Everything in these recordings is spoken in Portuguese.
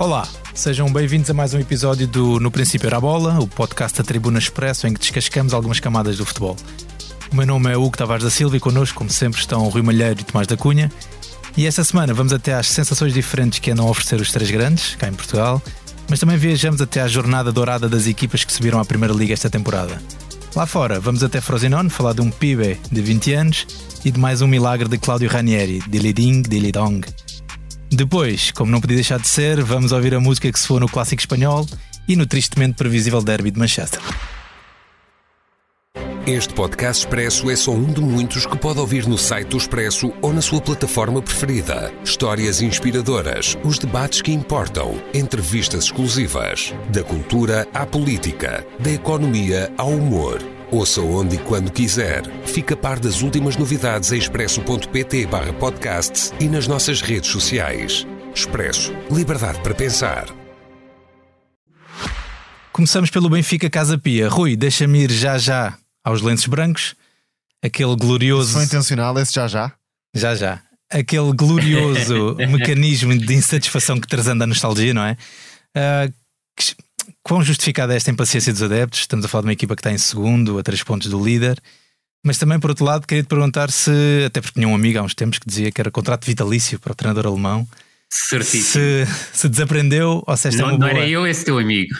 Olá, sejam bem-vindos a mais um episódio do No Princípio Era a Bola, o podcast da Tribuna Expresso em que descascamos algumas camadas do futebol. O meu nome é Hugo Tavares da Silva e connosco, como sempre, estão Rui Malheiro e Tomás da Cunha. E esta semana vamos até às sensações diferentes que andam a oferecer os três grandes, cá em Portugal, mas também viajamos até à jornada dourada das equipas que subiram à Primeira Liga esta temporada. Lá fora, vamos até Frosinone falar de um pibe de 20 anos e de mais um milagre de Claudio Ranieri, de Liding de Lidong. Depois, como não podia deixar de ser, vamos ouvir a música que se for no clássico espanhol e no tristemente previsível derby de Manchester. Este podcast expresso é só um de muitos que pode ouvir no site do Expresso ou na sua plataforma preferida. Histórias inspiradoras, os debates que importam, entrevistas exclusivas. Da cultura à política, da economia ao humor. Ouça onde e quando quiser. Fica a par das últimas novidades em expresso.pt barra podcasts e nas nossas redes sociais. Expresso. Liberdade para pensar. Começamos pelo Benfica Casa Pia. Rui, deixa-me ir já já aos lenços brancos. Aquele glorioso. Foi intencional esse já já? Já já. Aquele glorioso mecanismo de insatisfação que trazendo a nostalgia, não é? Uh, que, quão justificada é esta impaciência dos adeptos? Estamos a falar de uma equipa que está em segundo, a três pontos do líder. Mas também, por outro lado, queria te perguntar se, até porque tinha um amigo há uns tempos que dizia que era contrato vitalício para o treinador alemão. Certíssimo. Se, se desaprendeu ou se esta não, é uma boa... Não era eu esse teu amigo.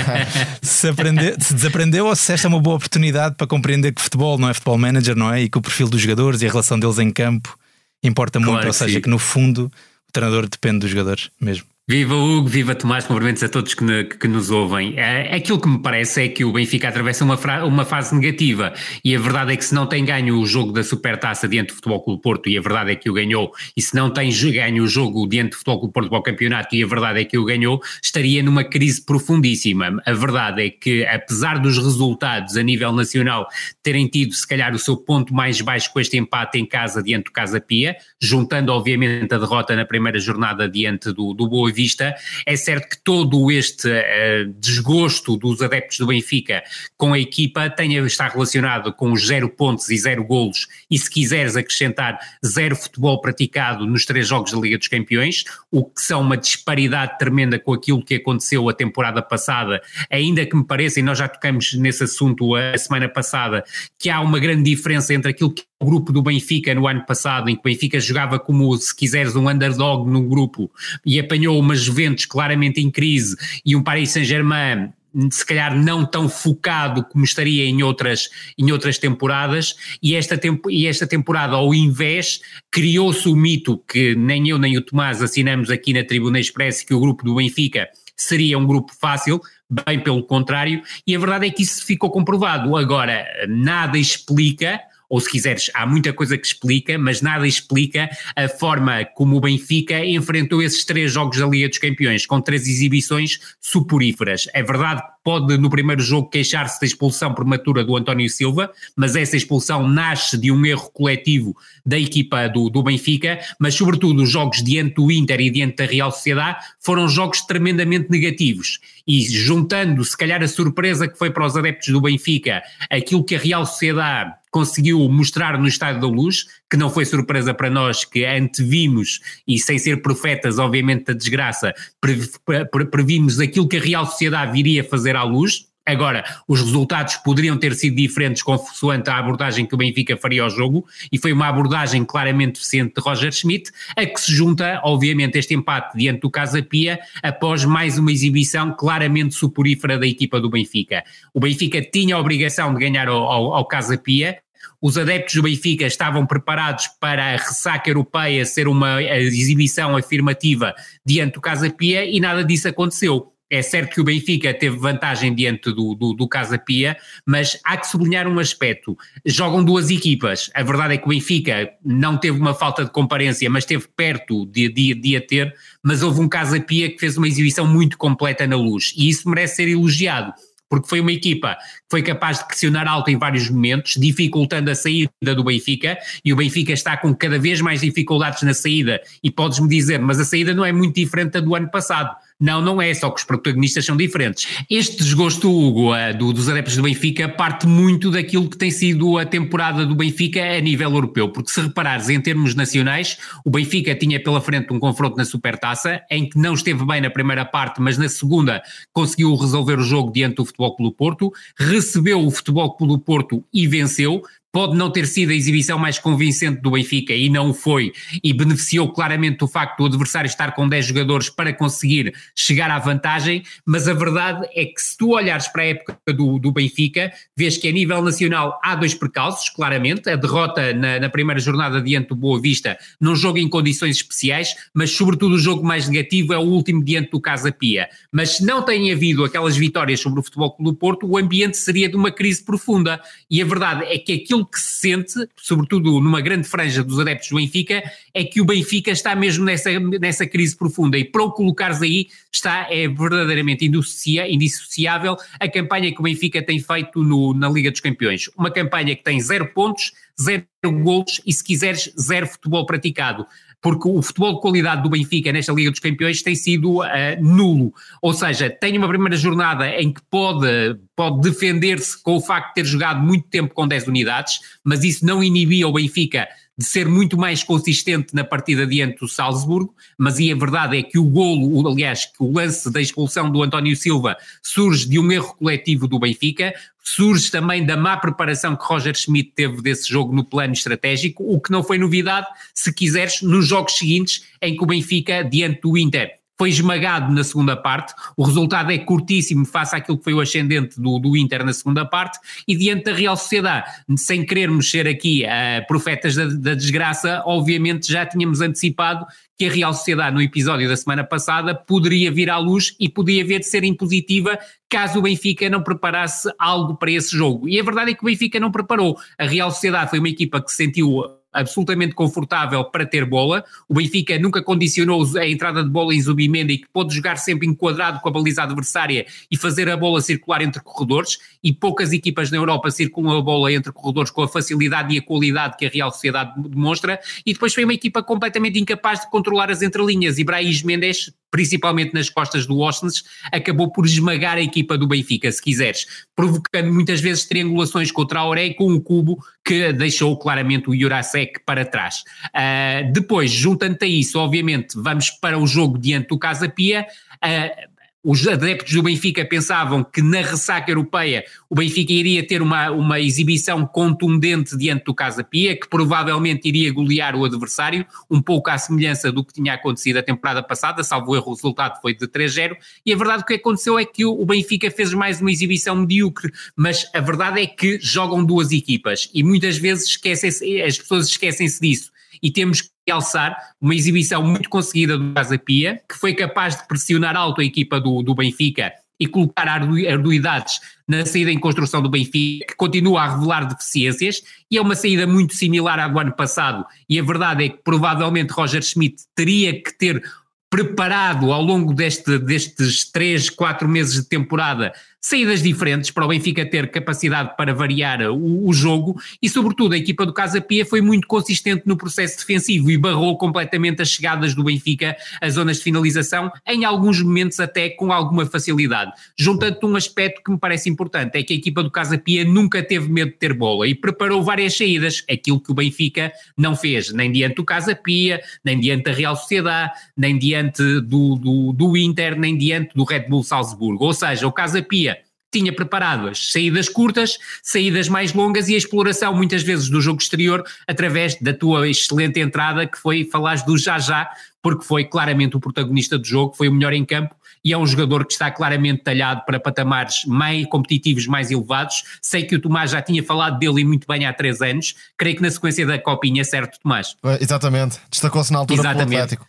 se, aprende... se desaprendeu ou se esta é uma boa oportunidade para compreender que futebol não é futebol manager, não é? E que o perfil dos jogadores e a relação deles em campo importa Claro muito, ou seja, sim. que no fundo o treinador depende dos jogadores mesmo. Viva Hugo, viva Tomás, cumprimentos a todos que, ne- que nos ouvem. É, aquilo que me parece é que o Benfica atravessa uma, fra- uma fase negativa e a verdade é que se não tem ganho o jogo da Supertaça diante do Futebol Clube Porto e a verdade é que o ganhou e se não tem ganho o jogo diante do Futebol Clube Porto para o campeonato e a verdade é que o ganhou, estaria numa crise profundíssima. A verdade é que apesar dos resultados a nível nacional terem tido se calhar o seu ponto mais baixo com este empate em casa diante do Casa Pia, juntando obviamente a derrota na primeira jornada diante do, do Boa Vista, é certo que todo este eh, desgosto dos adeptos do Benfica com a equipa tenha, está relacionado com os zero pontos e zero golos e se quiseres acrescentar zero futebol praticado nos três jogos da Liga dos Campeões, o que são uma disparidade tremenda com aquilo que aconteceu a temporada passada, ainda que me pareça, e nós já tocamos nesse assunto a semana passada, que há uma grande diferença entre aquilo que o grupo do Benfica no ano passado, em que o Benfica jogava como, se quiseres, um underdog no grupo e apanhou uma Juventus claramente em crise e um Paris Saint-Germain se calhar não tão focado como estaria em outras, em outras temporadas, e esta, tempo, e esta temporada, ao invés, criou-se o mito que nem eu nem o Tomás assinamos aqui na Tribuna Express, que o grupo do Benfica seria um grupo fácil, bem pelo contrário, e a verdade é que isso ficou comprovado. Agora, nada explica ou se quiseres, há muita coisa que explica, mas nada explica a forma como o Benfica enfrentou esses três jogos da Liga dos Campeões, com três exibições suporíferas. É verdade que pode no primeiro jogo queixar-se da expulsão prematura do António Silva, mas essa expulsão nasce de um erro coletivo da equipa do, do Benfica, mas sobretudo os jogos diante do Inter e diante da Real Sociedade foram jogos tremendamente negativos. E juntando, se calhar, a surpresa que foi para os adeptos do Benfica, aquilo que a Real Sociedade conseguiu mostrar no Estádio da Luz, que não foi surpresa para nós, que antevimos, e sem ser profetas, obviamente, da desgraça, pre- pre- previmos aquilo que a Real Sociedade viria fazer à luz. Agora, os resultados poderiam ter sido diferentes consoante a abordagem que o Benfica faria ao jogo, e foi uma abordagem claramente deficiente de Roger Schmidt, a que se junta, obviamente, este empate diante do Casa Pia, após mais uma exibição claramente suporífera da equipa do Benfica. O Benfica tinha a obrigação de ganhar ao, ao, ao Casa Pia, os adeptos do Benfica estavam preparados para a ressaca europeia ser uma eh, exibição afirmativa diante do Casa Pia e nada disso aconteceu. É certo que o Benfica teve vantagem diante do, do, do Casa Pia, mas há que sublinhar um aspecto. Jogam duas equipas. A verdade é que o Benfica não teve uma falta de comparência, mas esteve perto de, de, de a ter. Mas houve um Casa Pia que fez uma exibição muito completa na luz e isso merece ser elogiado porque foi uma equipa que foi capaz de pressionar alto em vários momentos, dificultando a saída do Benfica, e o Benfica está com cada vez mais dificuldades na saída, e podes-me dizer, mas a saída não é muito diferente da do ano passado. Não, não é, só que os protagonistas são diferentes. Este desgosto, Hugo, uh, do, dos adeptos do Benfica, parte muito daquilo que tem sido a temporada do Benfica a nível europeu, porque se reparares em termos nacionais, o Benfica tinha pela frente um confronto na Supertaça, em que não esteve bem na primeira parte, mas na segunda conseguiu resolver o jogo diante do Futebol Clube Porto, recebeu o Futebol Clube Porto e venceu, pode não ter sido a exibição mais convincente do Benfica e não foi, e beneficiou claramente do facto do adversário estar com 10 jogadores para conseguir chegar à vantagem, mas a verdade é que se tu olhares para a época do, do Benfica, vês que a nível nacional há dois percalços, claramente, a derrota na, na primeira jornada diante do Boa Vista, num jogo em condições especiais, mas sobretudo o jogo mais negativo é o último diante do Casa Pia. Mas se não tem havido aquelas vitórias sobre o Futebol Clube do Porto, o ambiente seria de uma crise profunda, e a verdade é que aquilo que se sente, sobretudo numa grande franja dos adeptos do Benfica, é que o Benfica está mesmo nessa, nessa crise profunda e para o colocares aí está é verdadeiramente indissociável a campanha que o Benfica tem feito no, na Liga dos Campeões. Uma campanha que tem zero pontos, zero golos e se quiseres zero futebol praticado porque o futebol de qualidade do Benfica nesta Liga dos Campeões tem sido uh, nulo. Ou seja, tem uma primeira jornada em que pode, pode defender-se com o facto de ter jogado muito tempo com 10 unidades, mas isso não inibia o Benfica de ser muito mais consistente na partida diante do Salzburgo, mas a verdade é que o golo, aliás, que o lance da expulsão do António Silva surge de um erro coletivo do Benfica, surge também da má preparação que Roger Schmidt teve desse jogo no plano estratégico, o que não foi novidade, se quiseres, nos jogos seguintes em que o Benfica, diante do Inter, foi esmagado na segunda parte. O resultado é curtíssimo face àquilo que foi o ascendente do, do Inter na segunda parte. E diante da Real Sociedade, sem querermos ser aqui uh, profetas da, da desgraça, obviamente já tínhamos antecipado que a Real Sociedade, no episódio da semana passada, poderia vir à luz e podia vir de ser impositiva caso o Benfica não preparasse algo para esse jogo. E a verdade é que o Benfica não preparou. A Real Sociedade foi uma equipa que se sentiu absolutamente confortável para ter bola. O Benfica nunca condicionou a entrada de bola em Zubimendi, que pode jogar sempre enquadrado com a baliza adversária e fazer a bola circular entre corredores, e poucas equipas na Europa circulam a bola entre corredores com a facilidade e a qualidade que a Real Sociedade demonstra, e depois foi uma equipa completamente incapaz de controlar as entrelinhas. Ibrahim Mendes principalmente nas costas do Ossens, acabou por esmagar a equipa do Benfica, se quiseres, provocando muitas vezes triangulações com o Traoré e com o Cubo, que deixou claramente o Jurasek para trás. Uh, depois, juntando a isso, obviamente, vamos para o jogo diante do Casa Pia, uh, os adeptos do Benfica pensavam que na ressaca europeia o Benfica iria ter uma, uma exibição contundente diante do Casa Pia, que provavelmente iria golear o adversário, um pouco à semelhança do que tinha acontecido a temporada passada, salvo erro, o resultado foi de 3-0, e a verdade o que aconteceu é que o Benfica fez mais uma exibição medíocre, mas a verdade é que jogam duas equipas, e muitas vezes esquecem as pessoas esquecem-se disso e temos que realçar uma exibição muito conseguida do Casa Pia, que foi capaz de pressionar alto a equipa do, do Benfica e colocar arduidades na saída em construção do Benfica, que continua a revelar deficiências, e é uma saída muito similar à do ano passado, e a verdade é que provavelmente Roger Schmidt teria que ter preparado ao longo deste, destes três, quatro meses de temporada saídas diferentes para o Benfica ter capacidade para variar o, o, jogo e, sobretudo, a equipa do Casa Pia foi muito consistente no processo defensivo e barrou completamente as chegadas do Benfica às zonas de finalização, em alguns momentos até com alguma facilidade. Juntando um aspecto que me parece importante, é que a equipa do Casa Pia nunca teve medo de ter bola e preparou várias saídas, aquilo que o Benfica não fez, nem diante do Casa Pia, nem diante da Real Sociedade, nem diante do, do, do Inter, nem diante do Red Bull Salzburgo. Ou seja, o Casa Pia tinha preparado as saídas curtas, saídas mais longas e a exploração muitas vezes do jogo exterior através da tua excelente entrada que foi falares do já já, porque foi claramente o protagonista do jogo, foi o melhor em campo e é um jogador que está claramente talhado para patamares mais competitivos, mais elevados. Sei que o Tomás já tinha falado dele muito bem há três anos, creio que na sequência da copinha, certo, Tomás? Exatamente, destacou-se na altura Exatamente. Atlético.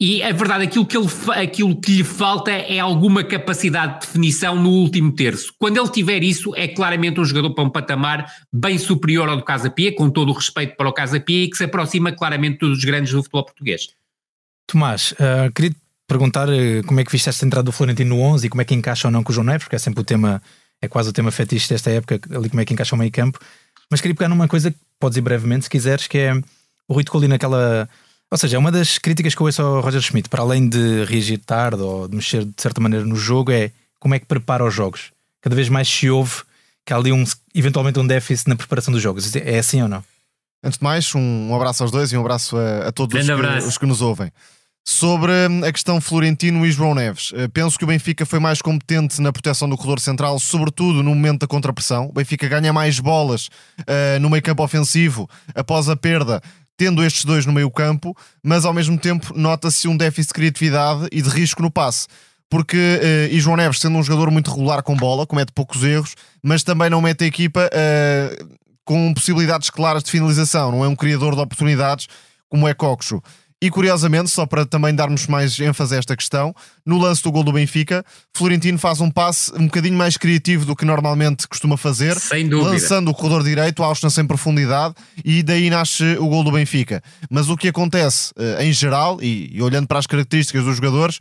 E é verdade, aquilo que, ele, aquilo que lhe falta é alguma capacidade de definição no último terço. Quando ele tiver isso, é claramente um jogador para um patamar bem superior ao do Casa Pia, com todo o respeito para o Casa Pia, e que se aproxima claramente dos grandes do futebol português. Tomás, uh, queria perguntar uh, como é que viste esta entrada do Florentino no 11 e como é que encaixa ou não com o João Neves, porque é sempre o tema, é quase o tema fetiche desta época, ali como é que encaixa o meio campo. Mas queria pegar numa coisa que podes ir brevemente, se quiseres, que é o Rui Colina naquela Ou seja, uma das críticas que eu ouço ao Roger Schmidt, para além de reagir tarde ou de mexer de certa maneira no jogo, é como é que prepara os jogos. Cada vez mais se ouve que há ali um, eventualmente um déficit na preparação dos jogos. É assim ou não? Antes de mais, um, um abraço aos dois e um abraço a, a todos os que, os que, nos ouvem. Sobre hum, a questão Florentino e João Neves, eh, penso que o Benfica foi mais competente na proteção do corredor central, sobretudo no momento da contrapressão. O Benfica ganha mais bolas uh, no meio campo ofensivo após a perda, tendo estes dois no meio campo, mas ao mesmo tempo nota-se um déficit de criatividade e de risco no passe. Porque, uh, e João Neves, sendo um jogador muito regular com bola, comete poucos erros, mas também não mete a equipa uh, com possibilidades claras de finalização, não é um criador de oportunidades como é Coxo. E curiosamente, só para também darmos mais ênfase a esta questão, no lance do gol do Benfica, Florentino faz um passe um bocadinho mais criativo do que normalmente costuma fazer, lançando o corredor direito, Austin sem profundidade, e daí nasce o gol do Benfica. Mas o que acontece eh, em geral, e, e olhando para as características dos jogadores,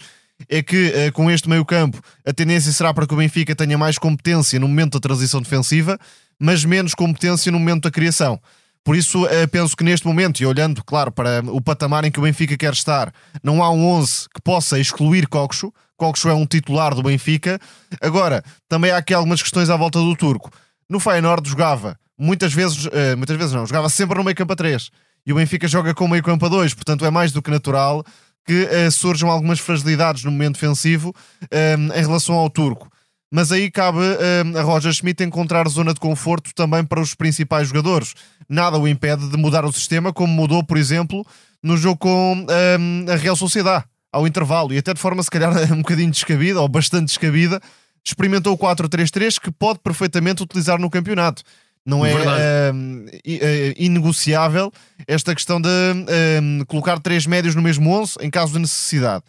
é que uh, com este meio-campo a tendência será para que o Benfica tenha mais competência no momento da transição defensiva, mas menos competência no momento da criação. Por isso, eh, penso que neste momento, e olhando, claro, para o patamar em que o Benfica quer estar, não há um 11 que possa excluir Coxo. Coxo é um titular do Benfica. Agora, também há aqui algumas questões à volta do turco. No Feyenoord jogava, muitas vezes, eh, muitas vezes não, jogava sempre no meio campo a 3. E o Benfica joga com meio campo a 2, portanto é mais do que natural que uh, surjam algumas fragilidades no momento defensivo em relação ao turco mas aí cabe uh, a Roger Schmidt encontrar zona de conforto também para os principais jogadores. Nada o impede de mudar o sistema, como mudou, por exemplo, no jogo com uh, a Real Sociedade, ao intervalo, e até de forma se calhar um bocadinho descabida, ou bastante descabida, experimentou o 4-3-3 que pode perfeitamente utilizar no campeonato. Não é uh, inegociável esta questão de colocar três médios no mesmo 11 em caso de necessidade.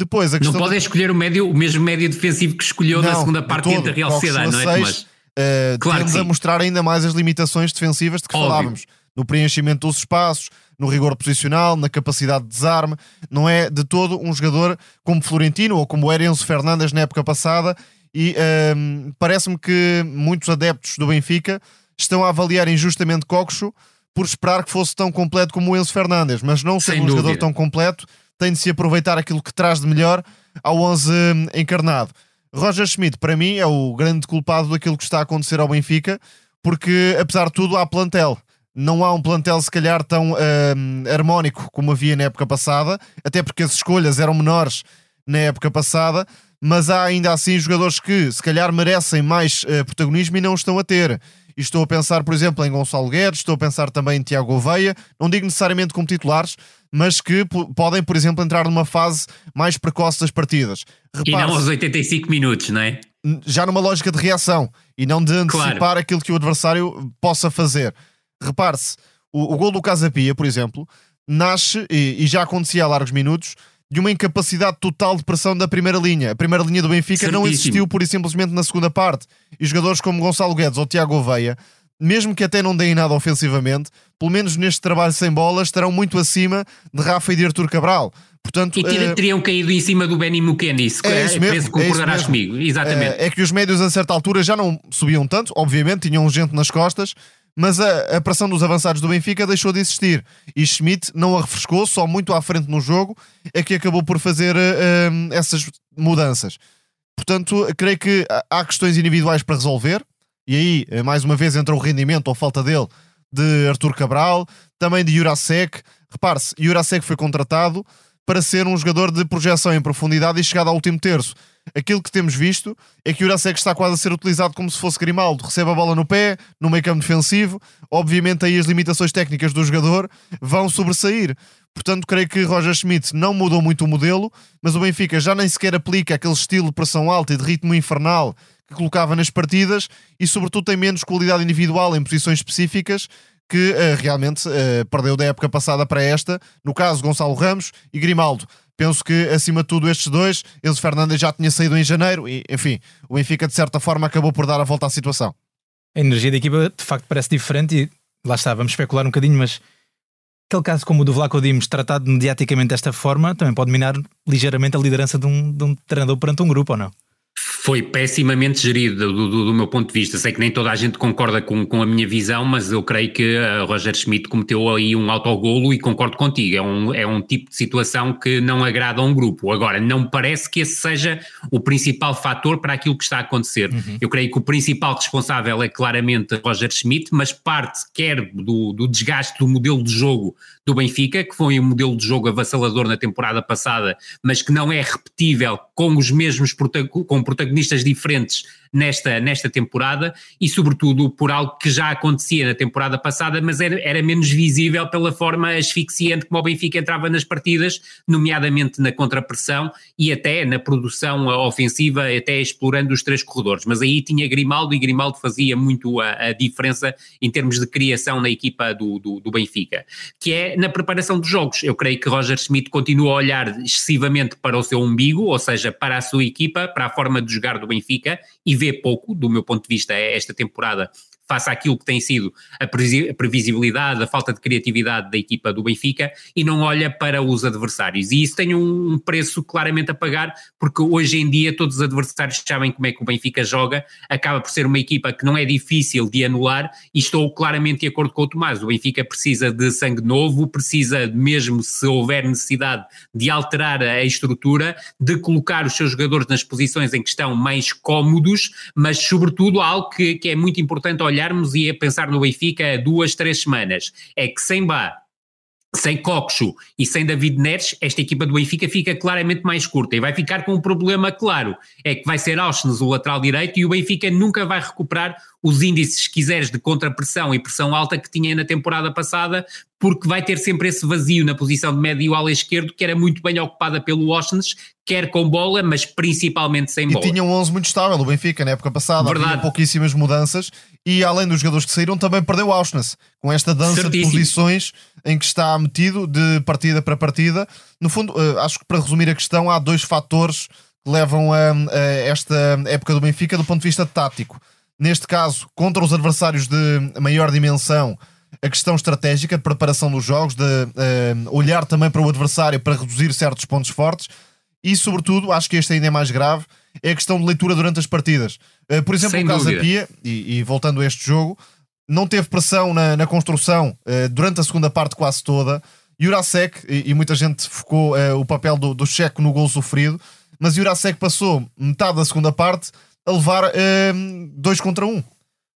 Depois, não podem de... escolher o, médio, o mesmo médio defensivo que escolheu não, na segunda parte da Real Sociedade, não é, Tomás? Uh, claro a mostrar ainda mais as limitações defensivas de que Óbvio. falávamos. No preenchimento dos espaços, no rigor posicional, na capacidade de desarme. Não é de todo um jogador como Florentino ou como Erenzo Fernandes na época passada. E uh, parece-me que muitos adeptos do Benfica estão a avaliar injustamente Coxo por esperar que fosse tão completo como o Enzo Fernandes, mas não sendo um jogador tão completo, tem de se aproveitar aquilo que traz de melhor ao 11 hum, encarnado. Roger Schmidt, para mim, é o grande culpado daquilo que está a acontecer ao Benfica, porque, apesar de tudo, há plantel. Não há um plantel, se calhar, tão hum, harmónico como havia na época passada, até porque as escolhas eram menores na época passada, mas há ainda assim jogadores que, se calhar, merecem mais uh, protagonismo e não estão a ter. E estou a pensar, por exemplo, em Gonçalo Guedes, estou a pensar também em Tiago Oveia, não digo necessariamente como titulares, mas que podem, por exemplo, entrar numa fase mais precoce das partidas. Repare e não aos 85 minutos, não é? Já numa lógica de reação e não de antecipar claro. aquilo que o adversário possa fazer. Repare-se, o, o gol do Casapia, por exemplo, nasce, e, e, já acontecia a largos minutos, de uma incapacidade total de pressão da primeira linha. A primeira linha do Benfica Certíssimo. não existiu pura e simplesmente na segunda parte. E jogadores como Gonçalo Guedes ou Tiago Oveia mesmo que até não deem nada ofensivamente, pelo menos neste trabalho sem bolas, estarão muito acima de Rafa e de Artur Cabral. Portanto, e uh, teriam caído em cima do Benny Mukeni, se é isso mesmo, é concordarás é comigo. Exatamente. É, é, que os médios a certa altura já não subiam tanto, obviamente, tinham gente nas costas, mas a, a pressão dos avançados do Benfica deixou de existir. E Schmidt não a refrescou, só muito à frente no jogo, é que acabou por fazer uh, essas mudanças. Portanto, creio que há questões individuais para resolver, e aí, eh, mais uma vez, entra o rendimento ou falta dele de Artur Cabral, também de Jurasek. Repare-se, Jurasek foi contratado para ser um jogador de projeção em profundidade e chegado ao último terço. Aquilo que temos visto é que Jurasek está quase a ser utilizado como se fosse Grimaldo. Recebe a bola no pé, no meio campo defensivo. Obviamente aí as limitações técnicas do jogador vão sobressair. Portanto, creio que Roger Schmidt não mudou muito o modelo, mas o Benfica já nem sequer aplica aquele estilo de pressão alta e de ritmo infernal que colocava nas partidas e, sobretudo, tem menos qualidade individual em posições específicas que uh, realmente uh, perdeu da época passada para esta. No caso, Gonçalo Ramos e Grimaldo. Penso que, acima de tudo, estes dois, Enzo Fernandes já tinha saído em janeiro e, enfim, o Benfica, de certa forma, acabou por dar a volta à situação. A energia da equipa, de facto, parece diferente e lá está, vamos especular um bocadinho, mas aquele caso como o do Vlaco Dimos, tratado mediaticamente desta forma, também pode minar ligeiramente a liderança de um, de um treinador perante um grupo, ou não? Foi pessimamente gerido do, do, do, meu ponto de vista. Sei que nem toda a gente concorda com, com a minha visão, mas eu creio que uh, Roger Schmidt cometeu aí um autogolo e concordo contigo. É um, é um tipo de situação que não agrada a um grupo. Agora, não parece que esse seja o principal fator para aquilo que está a acontecer. Uhum. Eu creio que o principal responsável é claramente Roger Schmidt, mas parte quer do, do desgaste do modelo de jogo do Benfica, que foi um modelo de jogo avassalador na temporada passada, mas que não é repetível com os mesmos com protagonistas diferentes nesta, nesta temporada e, sobretudo, por algo que já acontecia na temporada passada, mas era, era menos visível pela forma asfixiante como o Benfica entrava nas partidas, nomeadamente na contrapressão e até na produção ofensiva, até explorando os três corredores. Mas aí tinha Grimaldo e Grimaldo fazia muito a, a diferença em termos de criação na equipa do, do, do Benfica, que é na preparação dos jogos. Eu creio que Roger Schmidt continua a olhar excessivamente para o seu umbigo, ou seja, para a sua equipa, para a forma de jogar do Benfica e vê pouco, do meu ponto de vista, esta temporada face àquilo que tem sido a previsibilidade, a falta de criatividade da equipa do Benfica e não olha para os adversários. E isso tem um preço claramente a pagar, porque hoje em dia todos os adversários sabem como é que o Benfica joga, acaba por ser uma equipa que não é difícil de anular e estou claramente de acordo com o Tomás. O Benfica precisa de sangue novo, precisa mesmo, se houver necessidade, de alterar a estrutura, de colocar os seus jogadores nas posições em que estão mais cómodos, mas sobretudo algo que, que é muito importante olhar olharmos e a pensar no Benfica há duas, três semanas, é que sem Bá, sem Coxo e sem David Neres, esta equipa do Benfica fica claramente mais curta e vai ficar com um problema claro, é que vai ser Auschwitz o lateral direito e o Benfica nunca vai recuperar os índices, se quiseres, de contrapressão e pressão alta que tinha na temporada passada, porque vai ter sempre esse vazio na posição de médio ala esquerdo, que era muito bem ocupada pelo Washington, quer com bola, mas principalmente sem e bola. E tinha um 11 muito estável, o Benfica, na época passada, Verdade. havia pouquíssimas mudanças, e além dos jogadores que saíram, também perdeu o Auschwitz, com esta dança Certíssimo. de posições em que está metido de partida para partida. No fundo, eh, acho que para resumir a questão, há dois fatores que levam a, a esta época do Benfica do ponto de vista tático neste caso, contra os adversários de maior dimensão, a questão estratégica de preparação dos jogos, de uh, olhar também para o adversário para reduzir certos pontos fortes e, sobretudo, acho que este ainda é mais grave, é a questão de leitura durante as partidas. Uh, por exemplo, Sem o Casa Pia, e, e, voltando a este jogo, não teve pressão na, na construção uh, durante a segunda parte quase toda. Jurasek, e, e muita gente focou o papel do, do Checo no gol sofrido, mas Jurasek passou metade da segunda parte a levar uh, dois contra um.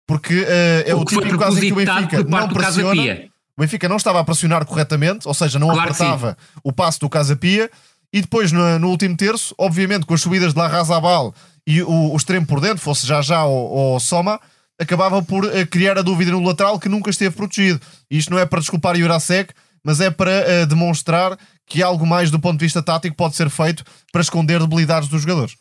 Porque uh, é o, o típico caso em que o Benfica não pressiona. O Benfica não estava a pressionar corretamente, ou seja, não claro apertava o passo do Casa Pia. E depois, no, no, último terço, obviamente, com as subidas de La Razabal e o, o extremo por dentro, fosse já já ou, ou Soma, acabava por uh, criar a dúvida no lateral que nunca esteve protegido. E isto não é para desculpar Jurasek, mas é para uh, demonstrar que algo mais do ponto de vista tático pode ser feito para esconder debilidades dos jogadores.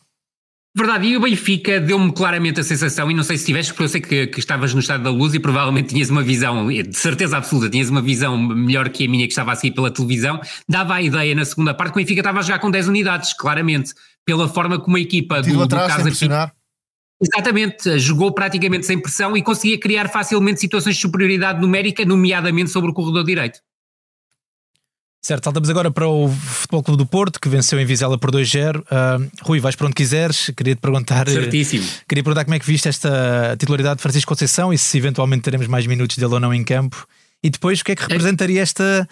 Verdade, e o Benfica deu-me claramente a sensação, e não sei se tiveste, porque eu sei que, que, estavas no estado da luz e provavelmente tinhas uma visão, de certeza absoluta, tinhas uma visão melhor que a minha que estava a seguir pela televisão, dava a ideia na segunda parte que o Benfica estava a jogar com 10 unidades, claramente, pela forma como a equipa do, do Casa Exatamente, jogou praticamente sem pressão e conseguia criar facilmente situações de superioridade numérica, nomeadamente sobre o corredor direito. Certo, saltamos agora para o Futebol Clube do Porto, que venceu em Vizela por 2-0. Uh, Rui, vais para onde quiseres. Queria te perguntar. Eh, Certíssimo. Queria perguntar como é que viste esta titularidade de Francisco Conceição e se eventualmente teremos mais minutos dele ou não em campo. E depois, o que é que representaria esta,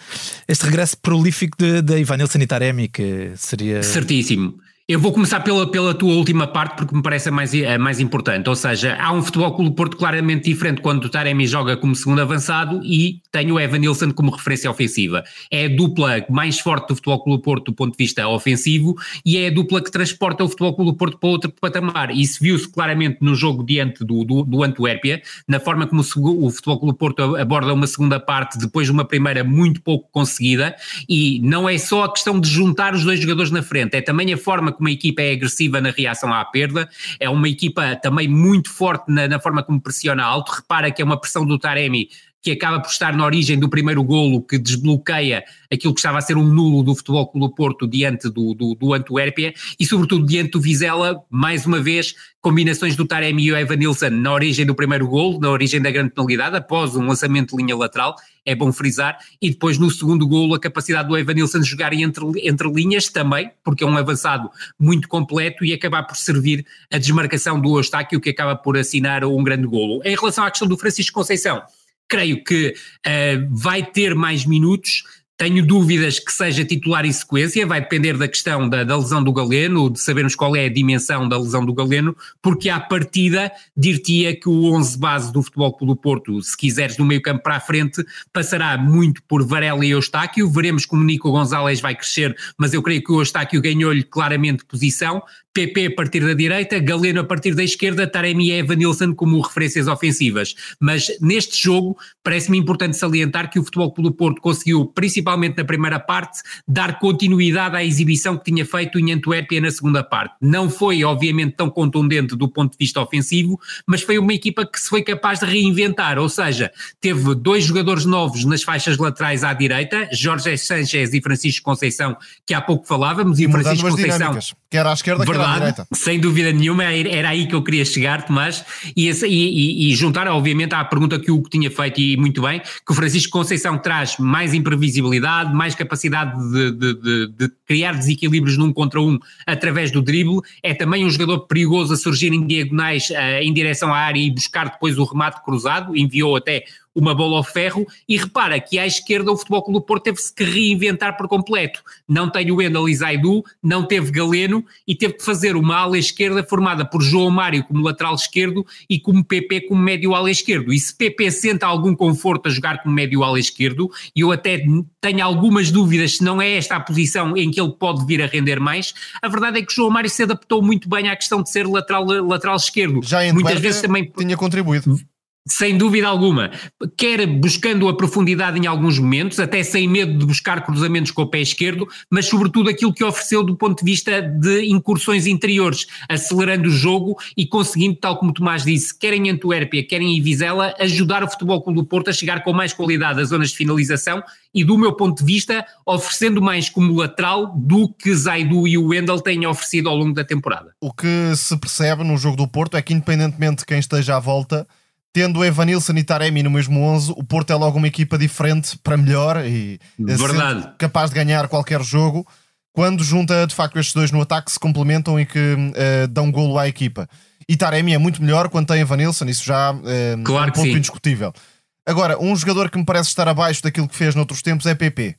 este regresso prolífico de, de Ivan Nilsson e Taremi, que seria. Certíssimo. Eu vou começar pela, pela tua última parte porque me parece a mais, a mais importante. Ou seja, há um futebol Clube Porto claramente diferente quando o Taremi joga como segundo avançado e tem o Evan Nilsson como referência ofensiva. É a dupla mais forte do futebol Clube Porto do ponto de vista ofensivo e é a dupla que transporta o futebol Clube Porto para outro patamar. Isso viu-se claramente no jogo diante do, do, do Antuérpia, na forma como o, o futebol Clube Porto aborda uma segunda parte depois de uma primeira muito pouco conseguida. E não é só a questão de juntar os dois jogadores na frente, é também a forma como a equipa é agressiva na reação à perda, é uma equipa também muito forte na, na forma como pressiona alto. Repara que é uma pressão do Taremi que acaba por estar na origem do primeiro golo que desbloqueia aquilo que estava a ser um nulo do Futebol Clube Porto diante do, do, do Antuérpia e sobretudo diante do Vizela, mais uma vez combinações do Taremi e o Evan Nilsson na origem do primeiro golo, na origem da grande penalidade, após um lançamento de linha lateral, é bom frisar, e depois no segundo golo a capacidade do Evan Nilsson de jogar entre, entre linhas também, porque é um avançado muito completo e acabar por servir a desmarcação do Eustáquio que acaba por assinar um grande golo. Em relação à questão do Francisco Conceição, creio que uh, vai ter mais minutos, tenho dúvidas que seja titular em sequência, vai depender da questão da, da, lesão do Galeno, de sabermos qual é a dimensão da lesão do Galeno, porque à partida dir-te-ia que o 11 base do Futebol Clube do Porto, se quiseres no meio campo para a frente, passará muito por Varela e Eustáquio, veremos como Nico Gonzalez vai crescer, mas eu creio que o Eustáquio ganhou-lhe claramente posição, PP a partir da direita, Galeno a partir da esquerda, Taremi e Evanilson como referências ofensivas. Mas neste jogo parece-me importante salientar que o Futebol Clube do Porto conseguiu, principalmente na primeira parte, dar continuidade à exibição que tinha feito em Antuérpia na segunda parte. Não foi, obviamente, tão contundente do ponto de vista ofensivo, mas foi uma equipa que se foi capaz de reinventar, ou seja, teve dois jogadores novos nas faixas laterais à direita, Jorge Sanchez e Francisco Conceição, que há pouco falávamos, e, e o Francisco Conceição... Quer à esquerda, Verdade, quer à direita. Sem dúvida nenhuma, era aí que eu queria chegar, Tomás, e, e, e, juntar, obviamente, à pergunta que o Hugo tinha feito, e muito bem, que o Francisco Conceição traz mais imprevisibilidade, mais capacidade de, de, de, de criar desequilíbrios num contra um através do drible, é também um jogador perigoso a surgir em diagonais uh, em direção à área e buscar depois o remate cruzado, enviou até uma bola ao ferro, e repara que à esquerda o Futebol Clube do Porto teve-se que reinventar por completo. Não tem o Wendel e Zaidu, não teve Galeno e teve que fazer uma ala esquerda formada por João Mário como lateral esquerdo e como PP como médio ala esquerdo. E se PP sente algum conforto a jogar como médio ala esquerdo, e eu até tenho algumas dúvidas se não é esta a posição em que ele pode vir a render mais, a verdade é que João Mário se adaptou muito bem à questão de ser lateral, lateral esquerdo. Já em Muitas vezes também tinha contribuído. Sem dúvida alguma. Quer buscando a profundidade em alguns momentos, até sem medo de buscar cruzamentos com o pé esquerdo, mas sobretudo aquilo que ofereceu do ponto de vista de incursões interiores, acelerando o jogo e conseguindo, tal como Tomás disse, quer em Antuérpia, quer em Vizela, ajudar o Futebol Clube do Porto a chegar com mais qualidade às zonas de finalização e, do meu ponto de vista, oferecendo mais como lateral do que Zaidu e o Wendel têm oferecido ao longo da temporada. O que se percebe no jogo do Porto é que, independentemente de quem esteja à volta tendo Evanilson e Taremi no mesmo 11, o Porto é logo uma equipa diferente para melhor e Verdade. capaz de ganhar qualquer jogo. Quando junta de facto estes dois no ataque, se complementam e que uh, dão golo à equipa. E Taremi é muito melhor quando tem Evanilson, isso já uh, claro é um ponto sim. indiscutível. Agora, um jogador que me parece estar abaixo daquilo que fez noutros tempos é PP.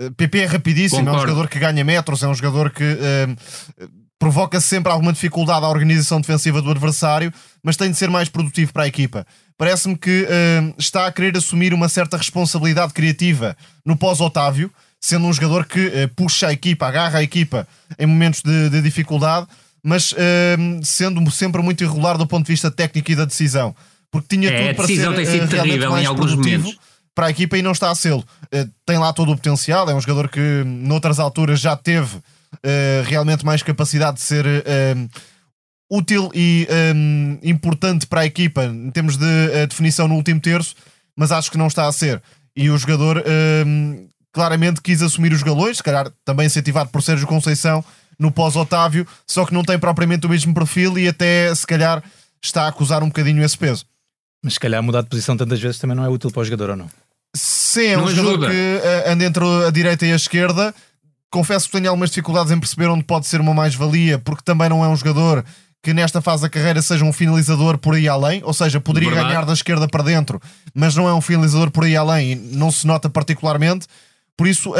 Uh, PP é rapidíssimo, Concordo. é um jogador que ganha metros, é um jogador que uh, provoca sempre alguma dificuldade à organização defensiva do adversário, mas tem de ser mais produtivo para a equipa. Parece-me que uh, está a querer assumir uma certa responsabilidade criativa no pós-Otávio, sendo um jogador que uh, puxa a equipa, agarra a equipa em momentos de, de dificuldade, mas uh, sendo sempre muito irregular do ponto de vista técnico e da decisão. Porque tinha é, tudo para ser tem sido terrível em alguns produtivo momentos. para a equipa e não está a ser. tem lá todo o potencial, é um jogador que noutras alturas já teve realmente mais capacidade de ser uh, útil e um, importante para a equipa em termos de uh, definição no último terço, mas acho que não está a ser. E o jogador um, claramente quis assumir os galões, se calhar também incentivado por Sérgio Conceição no pós-Otávio, só que não tem propriamente o mesmo perfil e até se calhar está a acusar um bocadinho esse peso. Mas se calhar mudar de posição tantas vezes também não é útil para o jogador ou não? Sim, é um jogador que anda entre a direita e a esquerda confesso que tenho algumas dificuldades em perceber onde pode ser uma mais-valia, porque também não é um jogador que nesta fase da carreira seja um finalizador por aí além, ou seja, poderia Verdade. ganhar da esquerda para dentro, mas não é um finalizador por aí além e não se nota particularmente. Por isso, uh,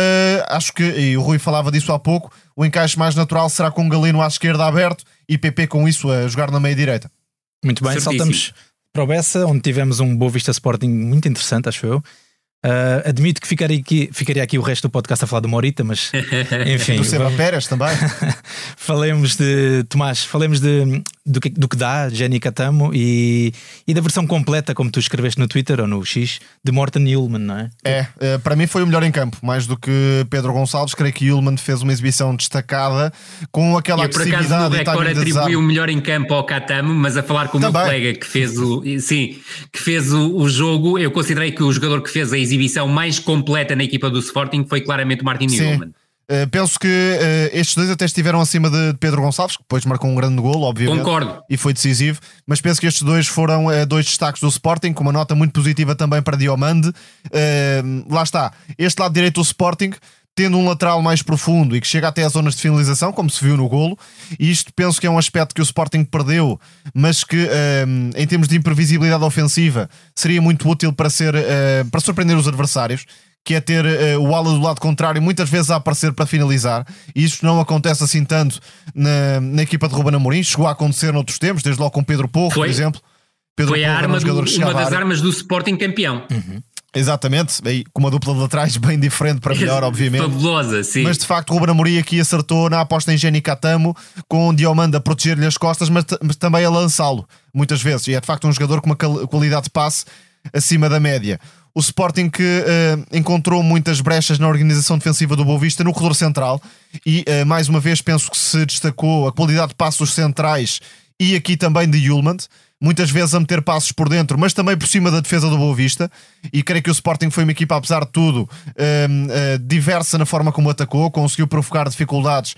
acho que, e o Rui falava disso há pouco, o encaixe mais natural será com o Galeno à esquerda aberto e PP com isso a jogar na meia-direita. Muito bem, Certíssimo. saltamos para o Bessa, onde tivemos um Boa Vista Sporting muito interessante, acho eu. Uh, admito que ficaria aqui, ficaria aqui o resto do podcast a falar do Morita, mas enfim. Do Seba Pérez também. falemos de Tomás, falemos de, do que, do que dá Jenny Catamo e, e da versão completa, como tu escreveste no Twitter ou no X, de Morten Ullman, não é? É, é, para mim foi o melhor em campo, mais do que Pedro Gonçalves. Creio que Ullman fez uma exibição destacada com aquela Eu, por acaso, no recorde atribuí o melhor em campo ao Catamo, mas a falar com o Também. meu colega que fez o, sim, que fez o, o, jogo, eu considerei que o jogador que fez a exibição mais completa na equipa do Sporting foi claramente o Martin Ullman. Uh, penso que uh, estes dois até estiveram acima de Pedro Gonçalves, que depois marcou um grande golo, obviamente. Concordo. E foi decisivo. Mas penso que estes dois foram uh, dois destaques do Sporting, com uma nota muito positiva também para Diomande. lá está. Este lado direito do Sporting, tendo um lateral mais profundo e que chega até às zonas de finalização, como se viu no golo. E isto penso que é um aspecto que o Sporting perdeu, mas que em termos de imprevisibilidade ofensiva seria muito útil para, ser, para surpreender os adversários que é ter uh, o ala do lado contrário muitas vezes a aparecer para finalizar, e isto não acontece assim tanto na, na equipa de Ruben Amorim, chegou a acontecer noutros tempos, desde logo com Pedro Porro, por exemplo. Pedro Foi Porro a arma um do, uma das armas do Sporting campeão. Uhum. Exatamente, aí, com uma dupla de laterais bem diferente para melhor, obviamente. Fabulosa, sim. Mas de facto, Ruben Amorim aqui acertou na aposta em Jenny Catamo, com o Diomanda a proteger-lhe as costas, mas, mas também a lançá-lo, muitas vezes. E é de facto um jogador com uma qualidade de passe acima da média o Sporting que uh, encontrou muitas brechas na organização defensiva do Boa Vista no corredor central e uh, mais uma vez penso que se destacou a qualidade de passos centrais e aqui também de Yulmand, muitas vezes a meter passos por dentro, mas também por cima da defesa do Boa Vista. E creio que o Sporting foi uma equipa, apesar de tudo, uh, diversa na forma como atacou, conseguiu provocar dificuldades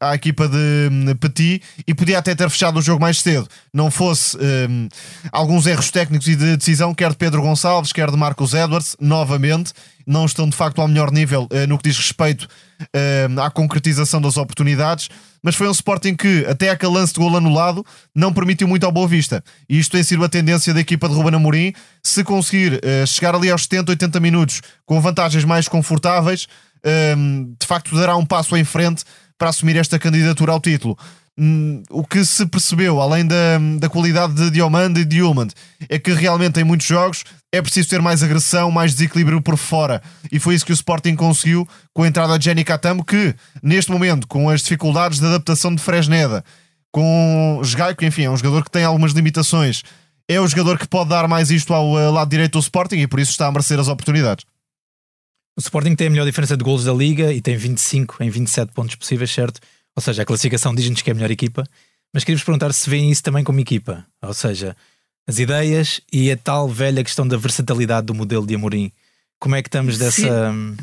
à equipa de hum, Petit e podia até ter fechado o jogo mais cedo, não fosse um, alguns erros técnicos e de decisão, quer de Pedro Gonçalves, quer de Marcos Edwards, novamente, não estão de facto ao melhor nível uh, no que diz respeito uh, à concretização das oportunidades. Mas foi um Sporting que, até aquele lance de gol anulado, não permitiu muito ao Boa Vista. E isto tem sido a tendência da equipa de Ruben Amorim. Se conseguir uh, chegar ali aos 70, 80 minutos com vantagens mais confortáveis, de facto dará um passo em frente para assumir esta candidatura ao título. Hum, o que se percebeu, além da, da qualidade de Diomande e Diomand, é que realmente em muitos jogos é preciso ter mais agressão, mais desequilíbrio por fora. E foi isso que o Sporting conseguiu com a entrada de Jenny Catamo, que neste momento, com as dificuldades de adaptação de Fresneda, com Sgai, que enfim é um jogador que tem algumas limitações, é o jogador que pode dar mais isto ao uh, lado direito do Sporting e por isso está a merecer as oportunidades. O Sporting tem a melhor diferença de golos da liga e tem 25 em 27 pontos possíveis, certo? Ou seja, a classificação diz-nos que é a melhor equipa, mas queria-vos perguntar se veem isso também como equipa. Ou seja, as ideias e a tal velha questão da versatilidade do modelo de Amorim. Como é que estamos dessa. Sim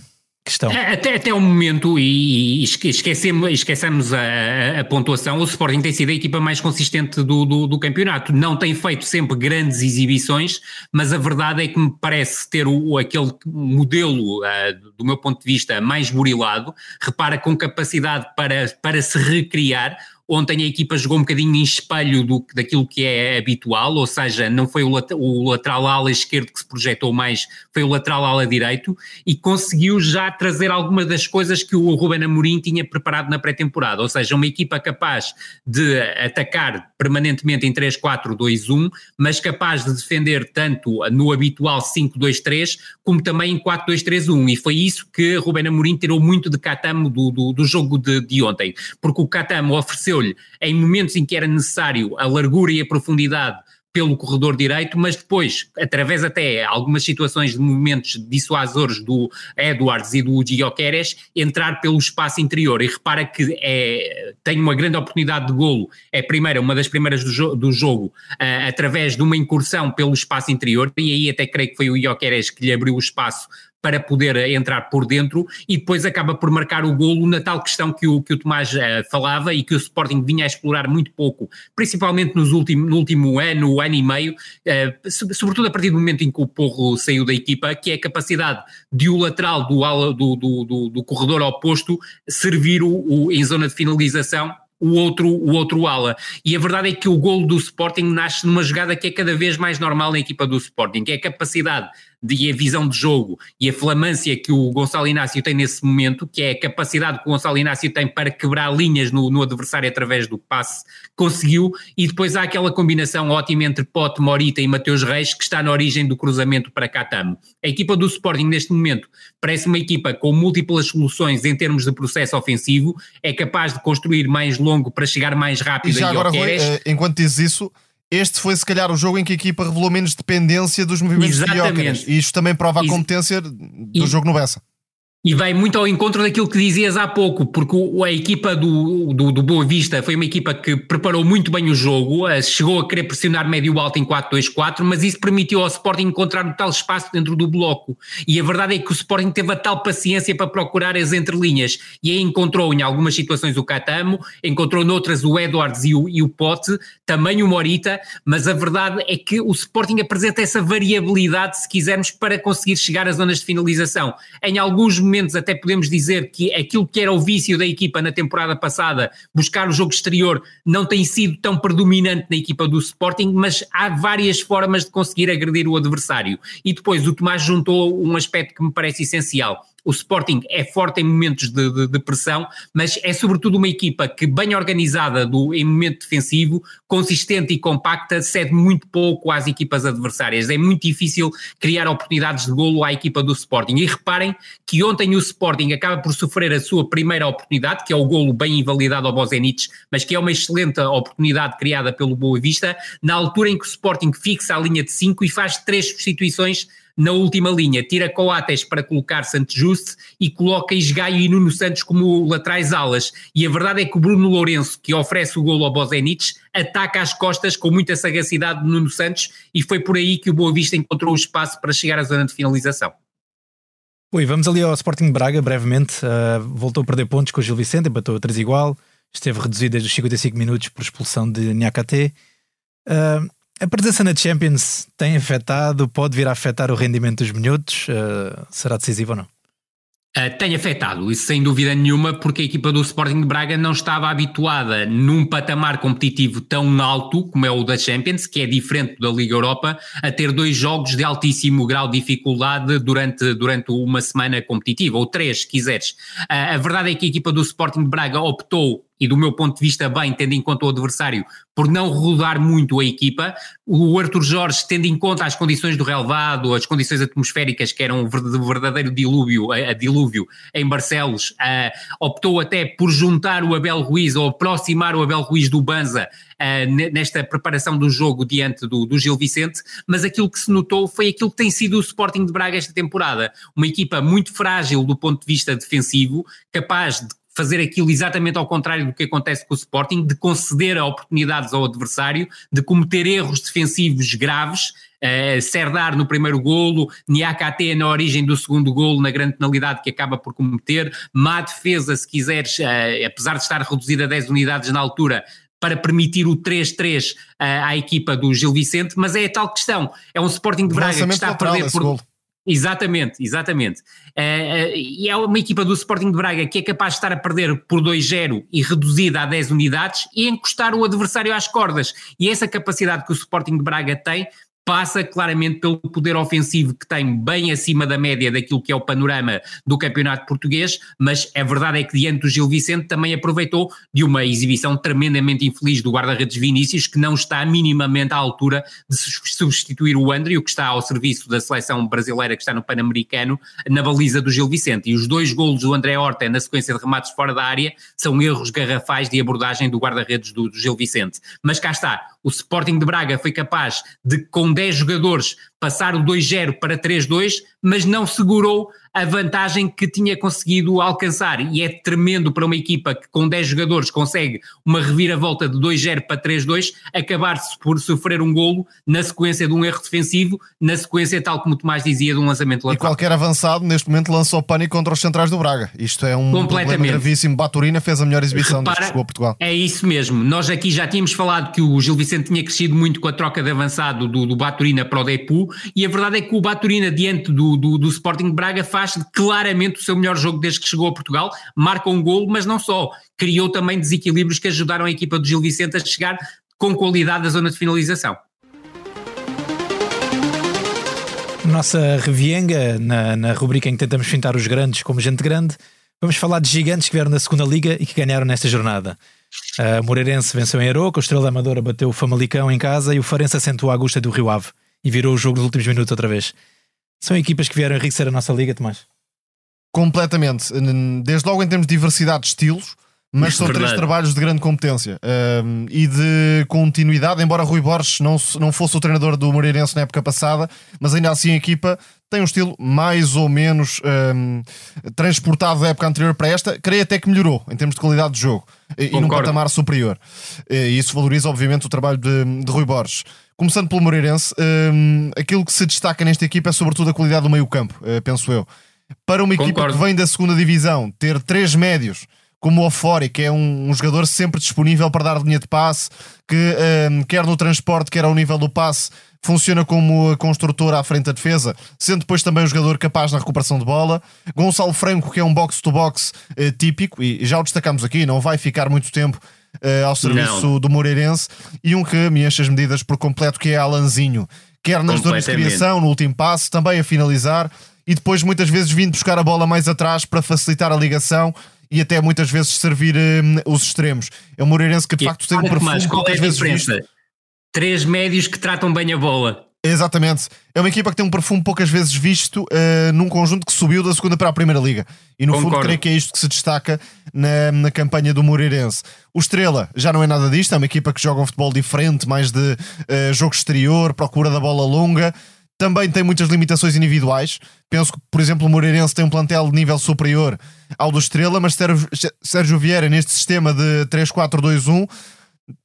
questão. É, até, até o momento, e, e esquecemos, esquecemos a, a, pontuação, o Sporting tem sido a equipa mais consistente do, do, do, campeonato. Não tem feito sempre grandes exibições, mas a verdade é que me parece ter o, aquele modelo, uh, do meu ponto de vista, mais burilado. Repara com capacidade para, para se recriar Ontem a equipa jogou um bocadinho em espelho do, daquilo que é habitual, ou seja, não foi o, o lateral ala esquerdo que se projetou mais, foi o lateral ala direito e conseguiu já trazer algumas das coisas que o Ruben Amorim tinha preparado na pré-temporada, ou seja, uma equipa capaz de atacar permanentemente em 3-4-2-1, mas capaz de defender tanto no habitual 5-2-3 como também em 4-2-3-1 e foi isso que Ruben Amorim tirou muito de Catamo do, do, do jogo de, de ontem, porque o Catamo ofereceu deu-lhe em momentos em que era necessário a largura e a profundidade pelo corredor direito, mas depois, através até algumas situações de movimentos dissuasores do Edwards e do Gyökeres, entrar pelo espaço interior. E repara que é, tem uma grande oportunidade de golo, é primeira, uma das primeiras do, jo do jogo, uh, através de uma incursão pelo espaço interior, e aí até creio que foi o Gyökeres que lhe abriu o espaço para poder entrar por dentro e depois acaba por marcar o golo na tal questão que o, que o Tomás uh, falava e que o Sporting vinha a explorar muito pouco, principalmente nos último, no último ano, ano e meio, uh, sobretudo a partir do momento em que o Porro saiu da equipa, que é a capacidade de o lateral do, do, do, do, do corredor oposto servir o, o, em zona de finalização o outro, o outro ala. E a verdade é que o golo do Sporting nasce numa jogada que é cada vez mais normal na equipa do Sporting, que é a capacidade de, a visão de jogo e a flamância que o Gonçalo Inácio tem nesse momento, que é a capacidade que o Gonçalo Inácio tem para quebrar linhas no, no adversário através do passe, conseguiu, e depois há aquela combinação ótima entre Pote, Morita e Mateus Reis, que está na origem do cruzamento para Catamo. A equipa do Sporting neste momento parece uma equipa com múltiplas soluções em termos de processo ofensivo, é capaz de construir mais longo para chegar mais rápido e já agora, Rui, eh, enquanto dizes isso, este foi se calhar o jogo em que a equipa revelou menos dependência dos movimentos Exatamente. de E isto também prova a competência do e, jogo no Bessa. E vai muito ao encontro daquilo que dizias há pouco, porque a equipa do, do, do, Boa Vista foi uma equipa que preparou muito bem o jogo, eh, chegou a querer pressionar médio-alto em 4-2-4, mas isso permitiu ao Sporting encontrar tal espaço dentro do bloco. E a verdade é que o Sporting teve a tal paciência para procurar as entrelinhas, e aí encontrou em algumas situações o Catamo, encontrou noutras o Edwards e o, e o Pote, também o Morita, mas a verdade é que o Sporting apresenta essa variabilidade, se quisermos, para conseguir chegar às zonas de finalização. Em alguns momentos até podemos dizer que aquilo que era o vício da equipa na temporada passada, buscar o jogo exterior, não tem sido tão predominante na equipa do Sporting, mas há várias formas de conseguir agredir o adversário. E depois o Tomás juntou um aspecto que me parece essencial o Sporting é forte em momentos de, de, de, pressão, mas é sobretudo uma equipa que, bem organizada do, em momento defensivo, consistente e compacta, cede muito pouco às equipas adversárias. É muito difícil criar oportunidades de golo à equipa do Sporting. E reparem que ontem o Sporting acaba por sofrer a sua primeira oportunidade, que é o golo bem invalidado ao Bozenic, mas que é uma excelente oportunidade criada pelo Boa Vista, na altura em que o Sporting fixa a linha de 5 e faz três substituições na última linha, tira Coates para colocar Santos Juste e coloca Isgaio e Nuno Santos como laterais alas. E a verdade é que o Bruno Lourenço, que oferece o golo ao Bozenic, ataca às costas com muita sagacidade de Nuno Santos e foi por aí que o Boa Vista encontrou o espaço para chegar à zona de finalização. Oi, vamos ali ao Sporting Braga brevemente. Uh, voltou a perder pontos com o Gil Vicente, empatou a 3 igual, esteve reduzido desde os 55 minutos por expulsão de Nhakate. Uh, a presença na Champions tem afetado, pode vir a afetar o rendimento dos minhotos? Uh, será decisivo ou não? Uh, tem afetado, isso sem dúvida nenhuma, porque a equipa do Sporting de Braga não estava habituada num patamar competitivo tão alto como é o da Champions, que é diferente da Liga Europa, a ter dois jogos de altíssimo grau de dificuldade durante, durante uma semana competitiva, ou três, se quiseres. Uh, a verdade é que a equipa do Sporting de Braga optou e do meu ponto de vista bem, tendo em conta o adversário, por não rodar muito a equipa. O Arthur Jorge, tendo em conta as condições do relevado, as condições atmosféricas que eram um verdadeiro dilúvio, a, a dilúvio em Barcelos, uh, optou até por juntar o Abel Ruiz ou aproximar o Abel Ruiz do Banza uh, nesta preparação do jogo diante do, do Gil Vicente, mas aquilo que se notou foi aquilo que tem sido o Sporting de Braga esta temporada. Uma equipa muito frágil do ponto de vista defensivo, capaz de fazer aquilo exatamente ao contrário do que acontece com o Sporting, de conceder oportunidades ao adversário, de cometer erros defensivos graves, uh, Serdar no primeiro golo, Niakate na origem do segundo golo, na grande penalidade que acaba por cometer, má defesa, se quiseres, uh, apesar de estar reduzida a 10 unidades na altura, para permitir o 3-3 uh, eh, à equipa do Gil Vicente, mas é a tal questão, é um Sporting de Braga que está a perder por... Exatamente, exatamente. Uh, uh, e é uma equipa do Sporting de Braga que é capaz de estar a perder por 2-0 e reduzida a 10 unidades e encostar o adversário às cordas. E essa capacidade que o Sporting de Braga tem passa claramente pelo poder ofensivo que tem bem acima da média daquilo que é o panorama do campeonato português, mas a verdade é que diante do Gil Vicente também aproveitou de uma exibição tremendamente infeliz do guarda-redes Vinícius, que não está minimamente à altura de substituir o André, que está ao serviço da seleção brasileira que está no Pan-Americano, na baliza do Gil Vicente. E os dois golos do André Horta na sequência de remates fora da área são erros garrafais de abordagem do guarda-redes do, do Gil Vicente. Mas cá está, o Sporting de Braga foi capaz de, com 10 jogadores, passar o 2-0 para 3-2, mas não segurou a vantagem que tinha conseguido alcançar. E é tremendo para uma equipa que com 10 jogadores consegue uma reviravolta de 2-0 para 3-2, acabar-se por sofrer um golo na sequência de um erro defensivo, na sequência, tal como o Tomás dizia, de um lançamento lateral. E qualquer avançado, neste momento, lançou pânico contra os centrais do Braga. Isto é um problema gravíssimo. Baturina fez a melhor exibição Repara, desde que chegou a Portugal. É isso mesmo. Nós aqui já tínhamos falado que o Gil Vicente tinha crescido muito com a troca de avançado do, do Baturina para o Depu, e a verdade é que o Baturina, diante do, do, do Sporting Braga, faz claramente o seu melhor jogo desde que chegou a Portugal, marca um golo, mas não só, criou também desequilíbrios que ajudaram a equipa do Gil Vicente a chegar com qualidade à zona de finalização. Nossa revienga, na, na rubrica em que tentamos fintar os grandes como gente grande, vamos falar de gigantes que vieram da segunda Liga e que ganharam nesta jornada. A Moreirense venceu em Aroca, o Estrela Amadora bateu o Famalicão em casa e o Farense assentou a Augusta do Rio Ave e virou o jogo nos últimos minutos outra vez. São equipas que vieram enriquecer a nossa liga, Tomás? Completamente. Desde logo em termos de diversidade de estilos, mas são Verdade. três trabalhos de grande competência um, e de continuidade. Embora Rui Borges não, não fosse o treinador do Moreirense na época passada, mas ainda assim a equipa tem um estilo mais ou menos um, transportado da época anterior para esta. Creio até que melhorou em termos de qualidade de jogo Concordo. e num patamar superior. E isso valoriza, obviamente, o trabalho de, de Rui Borges. Começando pelo Moreirense, um, aquilo que se destaca nesta equipa é sobretudo a qualidade do meio-campo, uh, penso eu. Para uma Concordo. equipa que vem da segunda divisão, ter três médios como o Ofori, que é um, um, jogador sempre disponível para dar linha de passe, que um, quer no transporte, quer ao nível do passe, funciona como construtor à frente da defesa, sendo depois também um jogador capaz na recuperação de bola. Gonçalo Franco, que é um box-to-box uh, típico, e já o destacamos aqui, não vai ficar muito tempo uh, ao serviço não. do Moreirense, e um que me enche as medidas por completo, que é Alanzinho, quer nas zonas de criação, no último passo, também a finalizar, e depois muitas vezes vindo buscar a bola mais atrás para facilitar a ligação e até muitas vezes servir um, os extremos. É um Moreirense que de facto tem um perfume mais, qual é a diferença? Visto. Três médios que tratam bem a bola. Exatamente. É uma equipa que tem um perfume poucas vezes visto uh, num conjunto que subiu da segunda para a primeira liga. E no Concordo. fundo, creio que é isto que se destaca na, na campanha do Moreirense. O Estrela já não é nada disto, é uma equipa que joga um futebol diferente, mais de uh, jogo exterior, procura da bola longa também tem muitas limitações individuais. Penso que, por exemplo, o Moreirense tem um plantel de nível superior ao do Estrela, mas Sérgio Vieira, neste sistema de 3-4-2-1,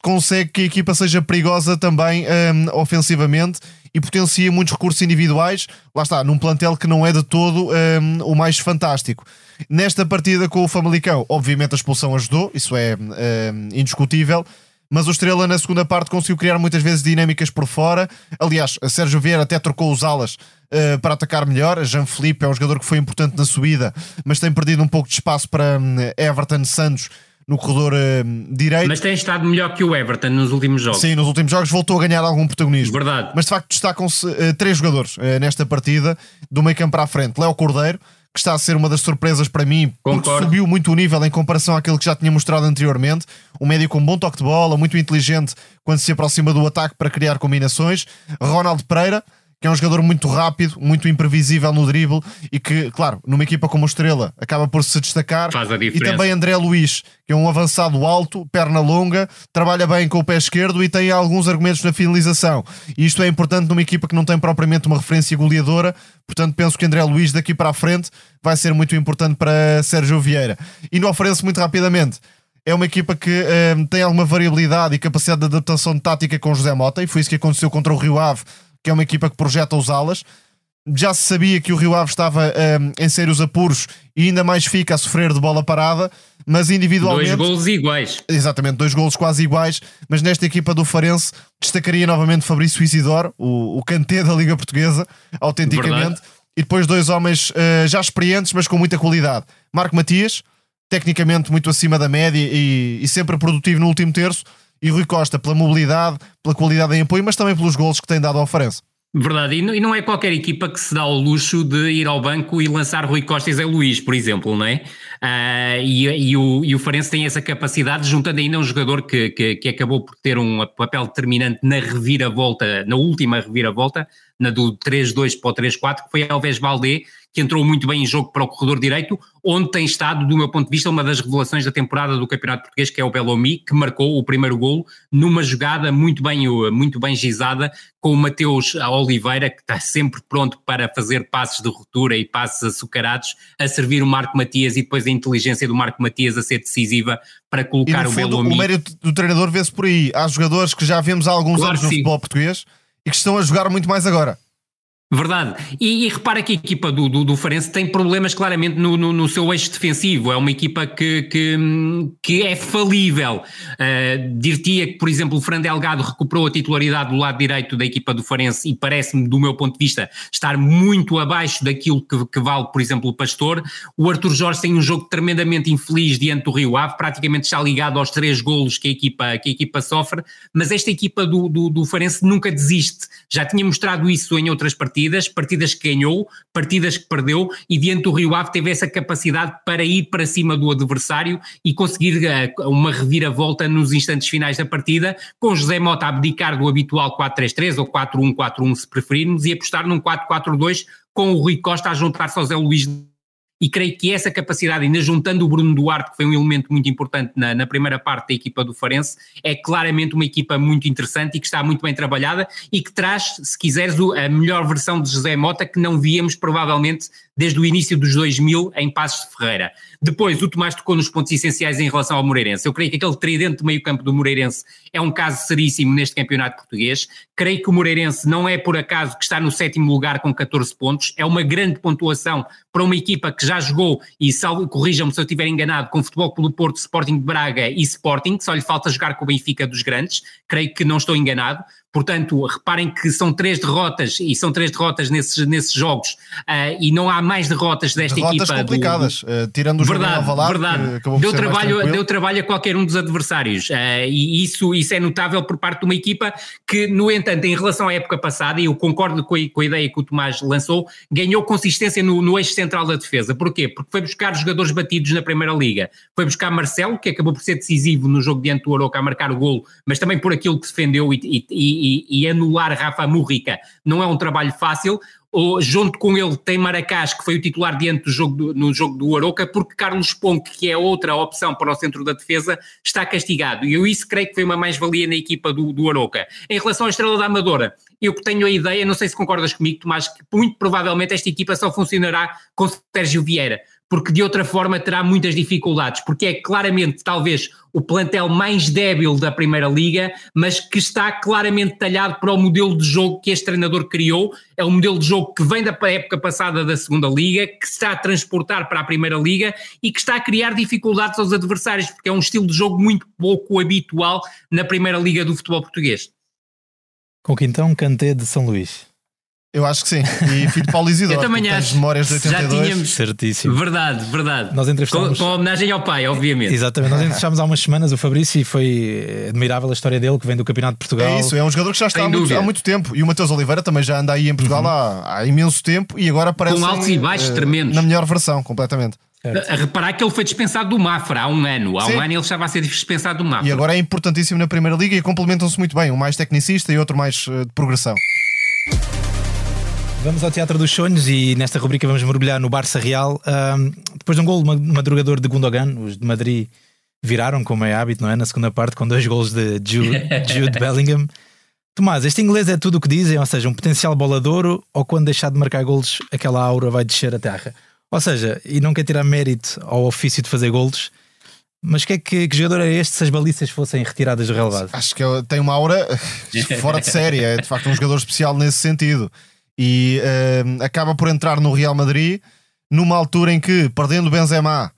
consegue que a equipa seja perigosa também um, ofensivamente e potencia muitos recursos individuais. Lá está, num plantel que não é de todo um, o mais fantástico. Nesta partida com o Famalicão, obviamente a expulsão ajudou, isso é um, indiscutível mas o Estrela na segunda parte conseguiu criar muitas vezes dinâmicas por fora. Aliás, Sérgio Vieira até trocou os alas uh, para atacar melhor. Jean Felipe é um jogador que foi importante na subida, mas tem perdido um pouco de espaço para um, Everton Santos no corredor uh, direito. Mas tem estado melhor que o Everton nos últimos jogos. Sim, nos últimos jogos voltou a ganhar algum protagonismo. Verdade. Mas de facto destacam-se uh, três jogadores uh, nesta partida, do meio campo para a frente. Léo Cordeiro, que está a ser uma das surpresas para mim, Concordo. porque subiu muito o nível em comparação àquilo que já tinha mostrado anteriormente. Um médio com um bom toque de bola, muito inteligente quando se aproxima do ataque para criar combinações. Ronaldo Pereira, que é um jogador muito rápido, muito imprevisível no drible e que, claro, numa equipa como a Estrela acaba por se destacar. Faz a diferença. E também André Luiz, que é um avançado alto, perna longa, trabalha bem com o pé esquerdo e tem alguns argumentos na finalização. E isto é importante numa equipa que não tem propriamente uma referência goleadora, portanto penso que André Luiz daqui para a frente vai ser muito importante para Sérgio Vieira. E não oferece muito rapidamente é uma equipa que eh, tem alguma variabilidade e capacidade de adaptação de tática com José Mota, e foi isso que aconteceu contra o Rio Ave que é uma equipa que projeta os alas. Já se sabia que o Rio Ave estava um, em sérios apuros e ainda mais fica a sofrer de bola parada, mas individualmente. Dois golos iguais. Exatamente, dois golos quase iguais. Mas nesta equipa do Farense destacaria novamente Fabrício Isidoro, o, o cantê da Liga Portuguesa, autenticamente. Verdade. E depois dois homens uh, já experientes, mas com muita qualidade. Marco Matias, tecnicamente muito acima da média e, e sempre produtivo no último terço e Rui Costa pela mobilidade, pela qualidade em apoio, mas também pelos golos que tem dado ao Farense. Verdade, e não é qualquer equipa que se dá ao luxo de ir ao banco e lançar Rui Costa e Zé Luís, por exemplo, não é? Uh, e, e, o, e o Farense tem essa capacidade, juntando ainda um jogador que, que, que, acabou por ter um papel determinante na reviravolta, na última reviravolta, na do 3-2 para o 3-4, que foi Alves Valdé, que entrou muito bem em jogo para o corredor direito, onde tem estado, do meu ponto de vista, uma das revelações da temporada do Campeonato Português, que é o Belomi, que marcou o primeiro golo numa jogada muito bem, muito bem gizada, com o Mateus Oliveira, que está sempre pronto para fazer passes de ruptura e passes açucarados, a servir o Marco Matias e depois a inteligência do Marco Matias a ser decisiva para colocar e, o fundo, Belomi. O mérito do treinador vê-se por aí. Há jogadores que já vemos há alguns claro anos no futebol português e que estão a jogar muito mais agora. Verdade. E, e, repara que a equipa do, do, do Farense tem problemas claramente no, no, no, seu eixo defensivo. É uma equipa que, que, que é falível. Uh, Dir-te-ia que, por exemplo, o Fran Delgado recuperou a titularidade do lado direito da equipa do Farense e parece-me, do meu ponto de vista, estar muito abaixo daquilo que, que, vale, por exemplo, o Pastor. O Arthur Jorge tem um jogo tremendamente infeliz diante do Rio Ave, praticamente está ligado aos três golos que a equipa, que a equipa sofre, mas esta equipa do, do, do Farense nunca desiste. Já tinha mostrado isso em outras partidas partidas, que ganhou, partidas que perdeu e diante do Rio Ave teve essa capacidade para ir para cima do adversário e conseguir uh, uma reviravolta nos instantes finais da partida, com José Mota a abdicar do habitual 4-3-3 ou 4-1-4-1 se preferirmos e apostar num 4-4-2 com o Rui Costa a juntar-se ao Zé Luís e creio que essa capacidade, ainda juntando o Bruno Duarte, que foi um elemento muito importante na, na, primeira parte da equipa do Farense, é claramente uma equipa muito interessante e que está muito bem trabalhada e que traz, se quiseres, a melhor versão de José Mota que não víamos provavelmente desde o início dos 2000 em Passos de Ferreira. Depois, o Tomás tocou nos pontos essenciais em relação ao Moreirense. Eu creio que aquele tridente de meio campo do Moreirense é um caso seríssimo neste campeonato português. Creio que o Moreirense não é por acaso que está no sétimo lugar com 14 pontos, é uma grande pontuação para uma equipa que já jogou, e corrijam-me se eu estiver enganado, com Futebol pelo Porto, Sporting de Braga e Sporting, só lhe falta jogar com o Benfica dos grandes, creio que não estou enganado, Portanto, reparem que são três derrotas e são três derrotas nesses, nesses jogos uh, e não há mais derrotas desta derrotas equipa. complicadas, do, uh, tirando o verdade, jogo verdade. deu trabalho, deu trabalho a qualquer um dos adversários uh, e isso, isso é notável por parte de uma equipa que, no entanto, em relação à época passada, e eu concordo com a, com a ideia que o Tomás lançou, ganhou consistência no, no eixo central da defesa. Porquê? Porque foi buscar jogadores batidos na Primeira Liga. Foi buscar Marcelo, que acabou por ser decisivo no jogo diante do Aroca a marcar o golo, mas também por aquilo que defendeu e, e e, e anular Rafa Murrica não é um trabalho fácil. Ou, junto com ele tem Maracás, que foi o titular diante do jogo do, no jogo do Aroca, porque Carlos Ponque, que é outra opção para o centro da defesa, está castigado. E eu isso creio que foi uma mais-valia na equipa do, do Aroca. Em relação à Estrela da Amadora, eu tenho a ideia, não sei se concordas comigo, Tomás, que muito provavelmente esta equipa só funcionará com Sérgio Vieira porque de outra forma terá muitas dificuldades, porque é claramente talvez o plantel mais débil da Primeira Liga, mas que está claramente talhado para o modelo de jogo que este treinador criou. É um modelo de jogo que vem da época passada da Segunda Liga, que está a transportar para a Primeira Liga e que está a criar dificuldades aos adversários, porque é um estilo de jogo muito pouco habitual na Primeira Liga do futebol português. Com Quintão Canté de São Luís. Eu acho que sim. E filho de Paulo Isidoro. Eu também acho. memórias de 82. Já tínhamos. Certíssimo. Verdade, verdade. Nós entrevistámos... com, com homenagem ao pai, obviamente. Exatamente. Nós entrevistámos há umas semanas o Fabrício e foi admirável a história dele, que vem do Campeonato de Portugal. É isso, é um jogador que já está há muito, há muito, tempo. E o Mateus Oliveira também já anda aí em Portugal uhum. há, há, imenso tempo e agora parece. Com altos e baixos uh, tremendos. Na melhor versão, completamente. Certo. A reparar que ele foi dispensado do Mafra há um ano. Há Sim. um ano ele estava a ser dispensado do Mafra. E agora é importantíssimo na Primeira Liga e complementam-se muito bem. Um mais tecnicista e outro mais uh, de progressão. Vamos ao Teatro dos Sonhos e nesta rubrica vamos mergulhar no Barça Real. Um, depois de um gol madrugador de Gundogan, os de Madrid viraram, como é hábito, não é? Na segunda parte, com dois gols de Jude, Jude Bellingham. Tomás, este inglês é tudo o que dizem, ou seja, um potencial bolador ou quando deixar de marcar golos, aquela aura vai descer a terra. Ou seja, e não quer tirar mérito ao ofício de fazer golos, mas que, é que, que jogador é este se as baliças fossem retiradas do relevado? Acho que tem uma aura fora de série, é de facto um jogador especial nesse sentido e uh, acaba por entrar no Real Madrid numa altura em que, perdendo Benzema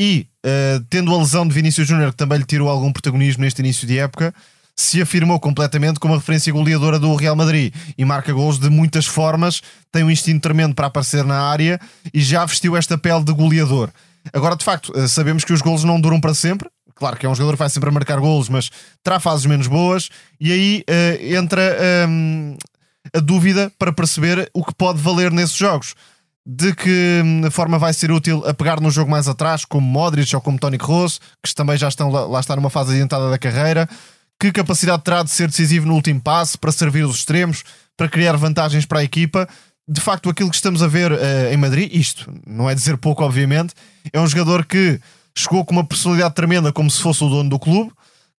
e uh, tendo a lesão de Vinícius Júnior, que também lhe tirou algum protagonismo neste início de época, se afirmou completamente como a referência goleadora do Real Madrid e marca gols de muitas formas, tem um instinto tremendo para aparecer na área e já vestiu esta pele de goleador. Agora, de facto, eh, sabemos que os gols não duram para sempre. Claro que é um jogador que vai sempre marcar gols, mas terá fases menos boas. E aí uh, entra um, a dúvida para perceber o que pode valer nesses jogos. De que hum, forma vai ser útil a pegar no jogo mais atrás, como Modric ou como Tony Kroos, que também já estão lá, lá está numa fase adiantada da carreira. Que capacidade terá de ser decisivo no último passe, para servir os extremos, para criar vantagens para a equipa? De facto, aquilo que estamos a ver uh, em Madrid, isto não é dizer pouco, obviamente, é um jogador que chegou com uma personalidade tremenda, como se fosse o dono do clube,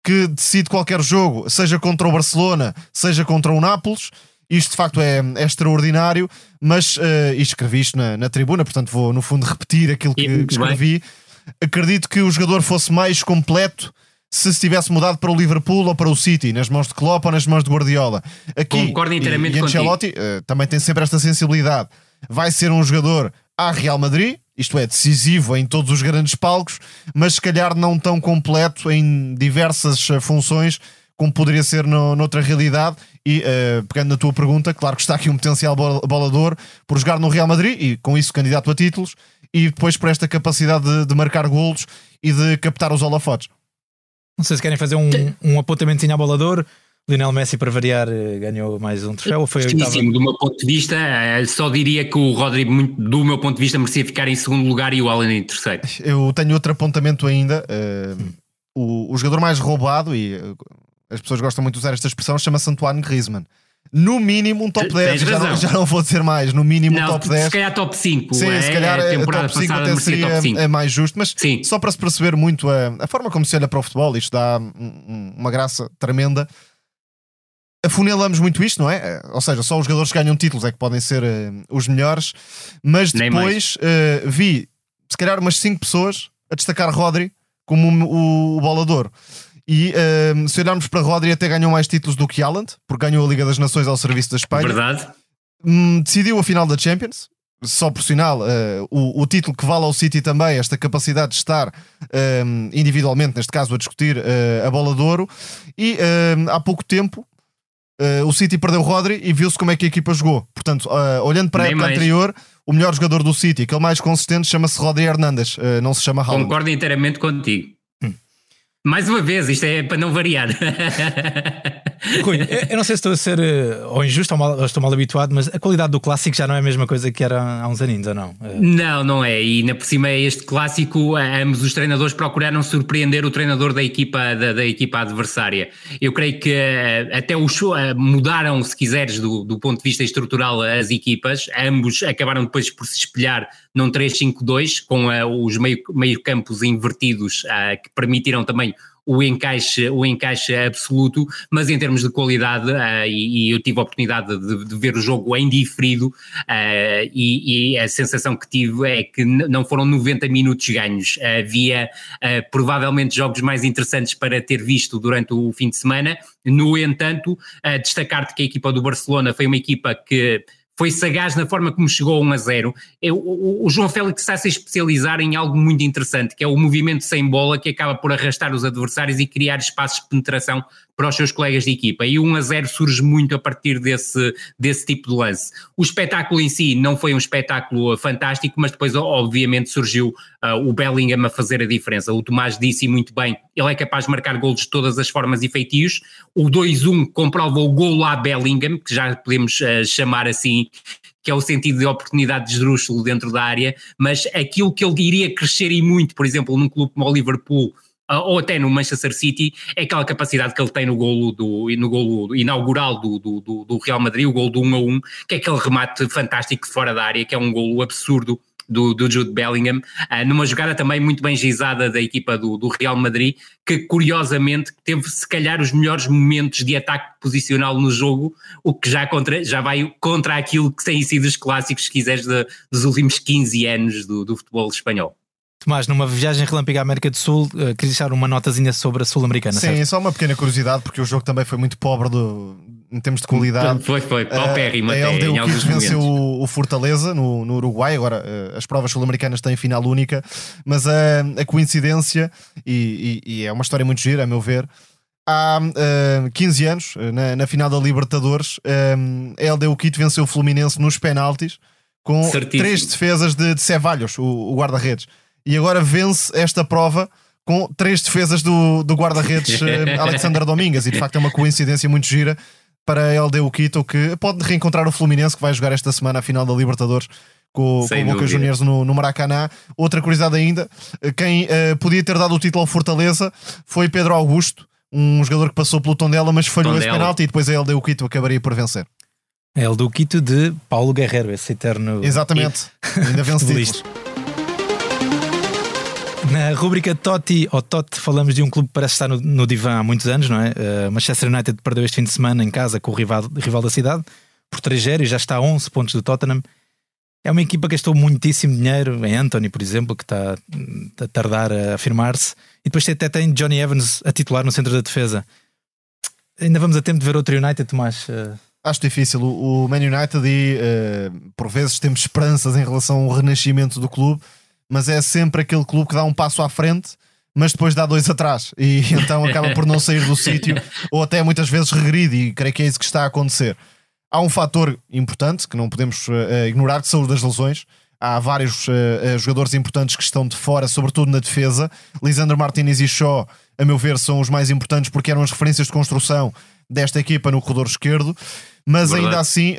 que decide qualquer jogo, seja contra o Barcelona, seja contra o Nápoles isto de facto é, é extraordinário, mas uh, e escrevi isto na, na, tribuna, portanto vou no fundo repetir aquilo que, que escrevi. Acredito que o jogador fosse mais completo se se tivesse mudado para o Liverpool ou para o City, nas mãos de Klopp ou nas mãos de Guardiola. Aqui, Concordo inteiramente e, e Ancelotti uh, também tem sempre esta sensibilidade. Vai ser um jogador à Real Madrid, isto é, decisivo em todos os grandes palcos, mas se calhar não tão completo em diversas eh, funções como poderia ser no, noutra realidade. E uh, pegando na tua pergunta, claro que está aqui um potencial bolador por jogar no Real Madrid e com isso candidato a títulos, e depois por esta capacidade de, de marcar golos e de captar os holofotes. Não sei se querem fazer um, um apontamentozinho ao bolador. Lionel Messi, para variar, eh, ganhou mais um troféu? Foi Justíssimo, do meu ponto de vista, eh, só diria que o Rodrigo, do meu ponto de vista, merecia ficar em segundo lugar e o Allen em terceiro. Eu tenho outro apontamento ainda. Uh, o, o, jogador mais roubado, e as pessoas gostam muito de usar esta expressão, chama-se Antoine Griezmann. No mínimo um top 10, já não, já não, vou dizer mais, no mínimo não, um top 10. Se calhar top 5. Sim, é, se calhar a top 5 até seria é mais justo, mas Sim. só para se perceber muito a, a, forma como se olha para o futebol, isto dá um, uma graça tremenda afunilamos muito isto, não é? Eh, ou seja, só os jogadores que ganham títulos é que podem ser uh, os melhores, mas depois uh, vi se calhar umas 5 pessoas a destacar Rodri como o, o, o bolador. E uh, se olharmos para Rodri, até ganhou mais títulos do que Haaland, porque ganhou a Liga das Nações ao serviço da Espanha. Verdade. Um, decidiu a final da Champions, só por sinal, uh, o, o, título que vale ao City também, esta capacidade de estar um, individualmente, neste caso, a discutir uh, a bola de ouro. E há pouco tempo, Uh, o City perdeu o Rodri e viu-se como é que a equipa jogou. Portanto, olhando para Nem a época mais. anterior, o melhor jogador do City, aquele mais consistente, chama-se Rodri Hernandes, não se chama Haaland. Concordo inteiramente contigo. Mais uma vez, isto é para não variar. Rui, eu não sei se estou a ser eh, ou injusto ou, mal, ou, estou mal habituado, mas a qualidade do clássico já não é a mesma coisa que era há uns aninhos, ou não? Eh, não, não é. E na por cima este clássico, ambos os treinadores procuraram surpreender o treinador da equipa, da, da equipa adversária. Eu creio que eh, até os mudaram, se quiseres, do, do ponto de vista estrutural as equipas. Ambos acabaram depois por se espelhar num 3-5-2, com uh, os meio, meio campos invertidos, uh, que permitiram também o encaixe, o encaixe absoluto, mas em termos de qualidade, uh, e, e, eu tive a oportunidade de, de ver o jogo em diferido, uh, e, e, a sensação que tive é que não foram 90 minutos ganhos, havia uh, provavelmente jogos mais interessantes para ter visto durante o fim de semana, no entanto, destacar-te que a equipa do Barcelona foi uma equipa que foi sagaz na forma como chegou a 1 a 0. Eu, o, o, João Félix está a se especializar em algo muito interessante, que é o movimento sem bola, que acaba por arrastar os adversários e criar espaços de penetração para os seus colegas de equipa. E o 1 a 0 surge muito a partir desse, desse tipo de lance. O espetáculo em si não foi um espetáculo fantástico, mas depois, obviamente, surgiu uh, o Bellingham a fazer a diferença. O Tomás disse muito bem, ele é capaz de marcar golos de todas as formas e feitios. O 2-1 comprova o golo a Bellingham, que já podemos uh, chamar assim, que é o sentido de oportunidade de esdrúxulo dentro da área, mas aquilo que ele iria crescer e muito, por exemplo, num clube como o Liverpool, ou até no Manchester City, é aquela capacidade que ele tem no golo, do, no golo inaugural do, do, do Real Madrid, o golo do 1 a 1, que é aquele remate fantástico fora da área, que é um golo absurdo do, do Jude Bellingham, uh, numa jogada também muito bem gizada da equipa do, do, Real Madrid, que curiosamente teve se calhar os melhores momentos de ataque posicional no jogo, o que já, contra, já vai contra aquilo que têm sido os clássicos, se quiseres, de, dos últimos 15 anos do, do futebol espanhol. Tomás, numa viagem relâmpaga à América do Sul, uh, queres deixar uma notazinha sobre a Sul-Americana? Sim, certo? só uma pequena curiosidade, porque o jogo também foi muito pobre do, em termos de qualidade. Foi, foi, paupérrimo uh, até, em alguns venceu o, o, Fortaleza no, no Uruguai, agora uh, as provas sul-americanas têm final única, mas a, a coincidência, e, e, e, é uma história muito gira, a meu ver, há uh, 15 anos, na, na, final da Libertadores, a LDU Quito venceu o Fluminense nos penaltis, com Certíssimo. três defesas de, de Cevalhos, o, o guarda-redes e agora vence esta prova com três defesas do, do guarda-redes eh, Alexander Domingas. E de facto é uma coincidência muito gira para a LDU Quito, que pode reencontrar o Fluminense, que vai jogar esta semana a final da Libertadores com, com o Boca Juniors no, no, Maracanã. Outra curiosidade ainda: eh, quem uh, podia ter dado o título ao Fortaleza foi Pedro Augusto, um jogador que passou pelo Tondela, mas falhou Tondela. esse penalti e depois a LDU Quito acabaria por vencer. É o do Quito de Paulo Guerreiro, esse eterno. Exatamente, ainda vence títulos. Na rubrica Totti ou Totti falamos de um clube que parece estar no, no divã há muitos anos, não é? Uh, Manchester United perdeu este fim de semana em casa com o rival, rival da cidade por 3-0 e já está a 11 pontos do Tottenham. É uma equipa que gastou muitíssimo dinheiro em Anthony, por exemplo, que está a tardar a afirmar-se. E depois até tem Johnny Evans a titular no centro da defesa. Ainda vamos a tempo de ver outro United, Tomás? Uh... Acho difícil. O Man United e uh, por vezes temos esperanças em relação ao renascimento do clube mas é sempre aquele clube que dá um passo à frente, mas depois dá dois atrás e então acaba por não sair do sítio ou até muitas vezes regride, e creio que é isso que está a acontecer. Há um fator importante que não podemos uh, ignorar, que são das lesões. Há vários uh, jogadores importantes que estão de fora, sobretudo na defesa. Lisandro Martinez e Shaw, a meu ver, são os mais importantes porque eram as referências de construção desta equipa no corredor esquerdo. Mas Verdade. ainda assim,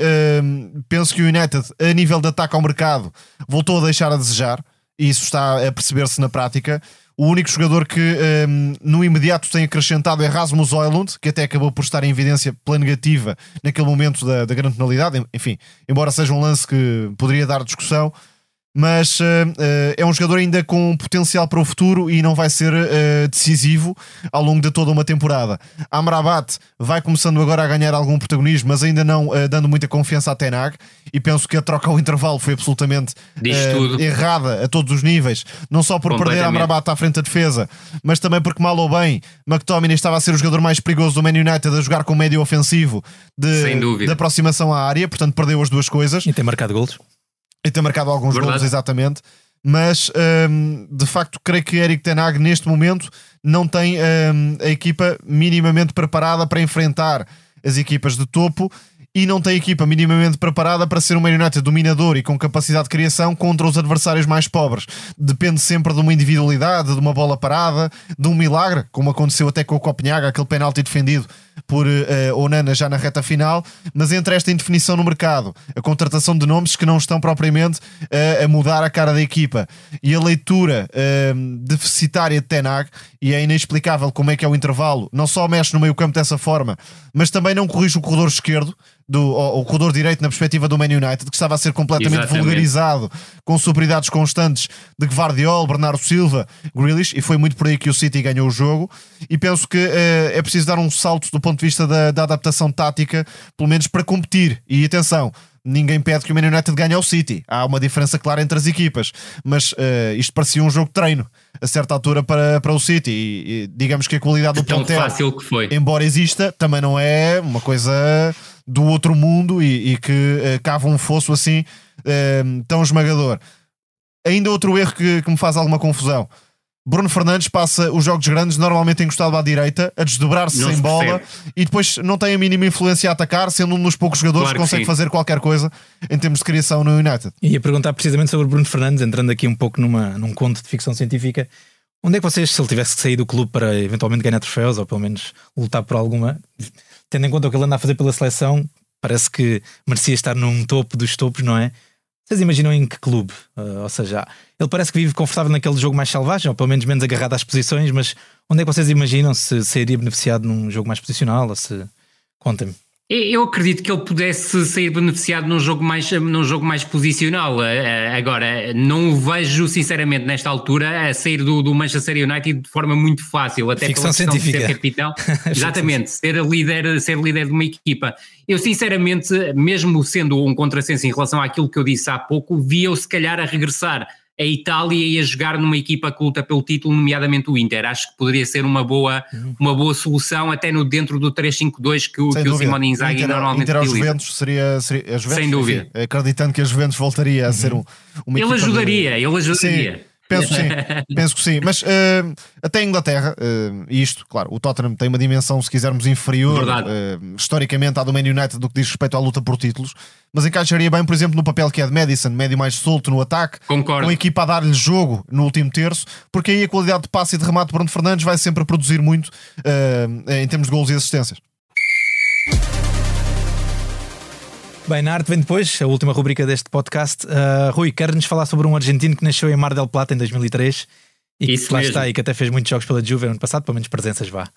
penso que o United, a nível de ataque ao mercado, voltou a deixar a desejar, e isso está a perceber-se na prática. O único jogador que um, no imediato tem acrescentado é Rasmus Oilund, que até acabou por estar em evidência pela negativa naquele momento da, da grande penalidade. Enfim, embora seja um lance que poderia dar discussão, mas uh, uh, é um jogador ainda com potencial para o futuro e não vai ser uh, decisivo ao longo de toda uma temporada. Amrabat vai começando agora a ganhar algum protagonismo, mas ainda não dando muita confiança a Tenag. E penso que a troca ao intervalo foi absolutamente errada a todos os níveis, não só por perder Amrabat à frente da defesa, mas também porque, mal ou bem, McTominay estava a ser o jogador mais perigoso do Man United a jogar com médio ofensivo de, de aproximação à área, portanto perdeu as duas coisas. E tem marcado golos e ter marcado alguns Verdade. gols, exatamente. Mas um, de facto, creio que Eric Tenag neste momento não tem um, a equipa minimamente preparada para enfrentar as equipas de topo e não tem equipa minimamente preparada para ser um marionete dominador e com capacidade de criação contra os adversários mais pobres. Depende sempre de uma individualidade, de uma bola parada, de um milagre, como aconteceu até com o Copenhaga, aquele penalti defendido por uh, Onana já na reta final, mas entre esta indefinição no mercado, a contratação de nomes que não estão propriamente uh, a mudar a cara da equipa e a leitura uh, deficitária de Tenag, e é inexplicável como é que é o intervalo, não só mexe no meio campo dessa forma, mas também não corrige o corredor esquerdo, do, o, corredor direito na perspectiva do Man United, que estava a ser completamente Exatamente. vulgarizado com superioridades constantes de Guardiol, Bernardo Silva, Grealish, e foi muito por aí que o City ganhou o jogo. E penso que uh, é preciso dar um salto do ponto de vista da, da adaptação tática, pelo menos para competir. E atenção, ninguém pede que o Man United ganhe ao City. Há uma diferença clara entre as equipas, mas uh, isto parecia um jogo de treino a certa altura para, para o City. E, e digamos que a qualidade do Tão plantel, fácil que foi. embora exista, também não é uma coisa do outro mundo e, e que uh, cava um fosso assim uh, tão esmagador. Ainda outro erro que, que me faz alguma confusão. Bruno Fernandes passa os jogos grandes normalmente encostado à direita, a desdobrar-se sem se bola e depois não tem a mínima influência a atacar, sendo um dos poucos jogadores claro que, que consegue sim. fazer qualquer coisa em termos de criação no United. E ia perguntar precisamente sobre Bruno Fernandes, entrando aqui um pouco numa, num conto de ficção científica. Onde é que vocês, se ele tivesse que sair do clube para eventualmente ganhar troféus ou pelo menos lutar por alguma, tendo em conta o que ele anda a fazer pela seleção, parece que merecia estar num topo dos topos, não é? Vocês imaginam em que clube? Uh, ou seja, ele parece que vive confortável naquele jogo mais selvagem, ou pelo menos menos agarrado às posições, mas onde é que vocês imaginam se sairia beneficiado num jogo mais posicional? Ou se... Contem-me. Eu acredito que ele pudesse sair beneficiado num jogo mais, num jogo mais posicional. Eh, eh, agora, não o vejo, sinceramente, nesta altura, a sair do, do Manchester United de forma muito fácil, até Ficção pela questão científica. de ser capitão. Exatamente, ser líder, ser líder de uma equipa. Eu, sinceramente, mesmo sendo um contrassenso em relação àquilo que eu disse há pouco, via-o se calhar a regressar a Itália ia jogar numa equipa que luta pelo título, nomeadamente o Inter. Acho que poderia ser uma boa, uhum. uma boa solução, até no dentro do 3-5-2 que, o, que o Simone Inzaghi Inter, normalmente Inter aos Juventus seria, seria Juventus, Sem dúvida. Enfim, acreditando que a Juventus voltaria a ser um, uma Ele ajudaria, ele ajudaria. Sim. Penso que sim, penso que sim. Mas uh, até a Inglaterra, uh, isto, claro, o Tottenham tem uma dimensão, se quisermos, inferior uh, historicamente à do Man United do que diz respeito à luta por títulos, mas encaixaria bem, por exemplo, no papel que é de Madison, médio mais solto no ataque, Concordo. com a equipa a dar-lhe jogo no último terço, porque aí a qualidade de passe e de remate de Bruno Fernandes vai sempre produzir muito em termos de gols e assistências. Bem, na arte vem depois, a última rubrica deste podcast. Uh, Rui, quer-nos falar sobre um argentino que nasceu em Mar del Plata em 2003 e Isso que lá mesmo. está e que até fez muitos jogos pela Juve ano passado, pelo menos presenças vá.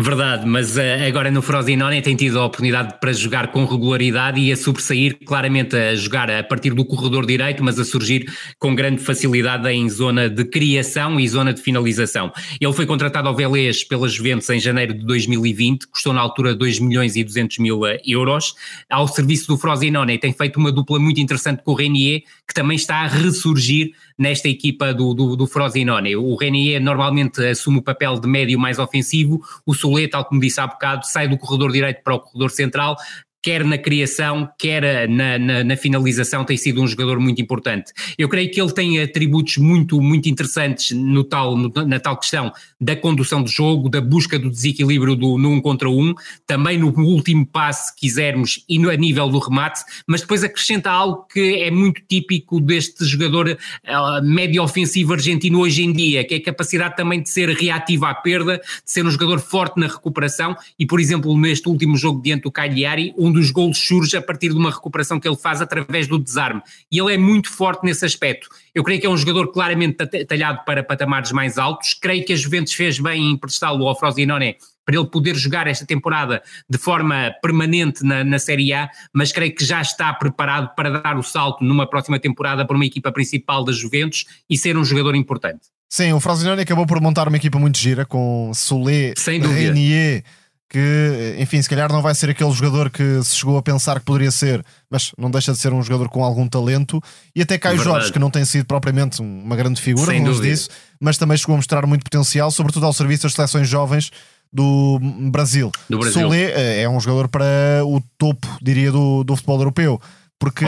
Verdade, mas uh, agora no Frosinone tem tido a oportunidade para jogar com regularidade e a sobressair claramente a jogar a partir do corredor direito, mas a surgir com grande facilidade em zona de criação e zona de finalização. Ele foi contratado ao Vélez pelas Juventus em janeiro de 2020, custou na altura 2 milhões e 200 mil eh, euros. Ao serviço do Frosinone tem feito uma dupla muito interessante com o Renier, que também está a ressurgir nesta equipa do, do, do Frosinone. O Renier normalmente assume o papel de médio mais ofensivo, o Solé, tal como disse há bocado, sai do corredor direito para o corredor central, quer na criação, quer na, na, na, finalização, tem sido um jogador muito importante. Eu creio que ele tem atributos muito, muito interessantes no tal, no, na tal questão da condução do jogo, da busca do desequilíbrio do, no contra um, também no último passe, se quisermos, e no, a nível do remate, mas depois acrescenta algo que é muito típico deste jogador uh, médio ofensivo argentino hoje em dia, que é a capacidade também de ser reativo à perda, de ser um jogador forte na recuperação, e por exemplo, neste último jogo diante do Cagliari, um dos golos surge a partir de uma recuperação que ele faz através do desarme. E ele é muito forte nesse aspecto. Eu creio que é um jogador claramente talhado para patamares mais altos. Creio que a Juventus fez bem em emprestá-lo ao Frosinone para ele poder jogar esta temporada de forma permanente na, na Série A, mas creio que já está preparado para dar o salto numa próxima temporada para uma equipa principal da Juventus e ser um jogador importante. Sim, o Frosinone acabou por montar uma equipa muito gira com Solé, Renier, que, enfim, se calhar não vai ser aquele jogador que se chegou a pensar que poderia ser, mas não deixa de ser um jogador com algum talento. E até Caio Verdade. Jorge, que não tem sido propriamente uma grande figura, vamos disso, mas também chegou a mostrar muito potencial, sobretudo ao serviço das seleções jovens do Brasil. Do Brasil. Solé eh, é um jogador para o topo, diria, do, do futebol europeu, porque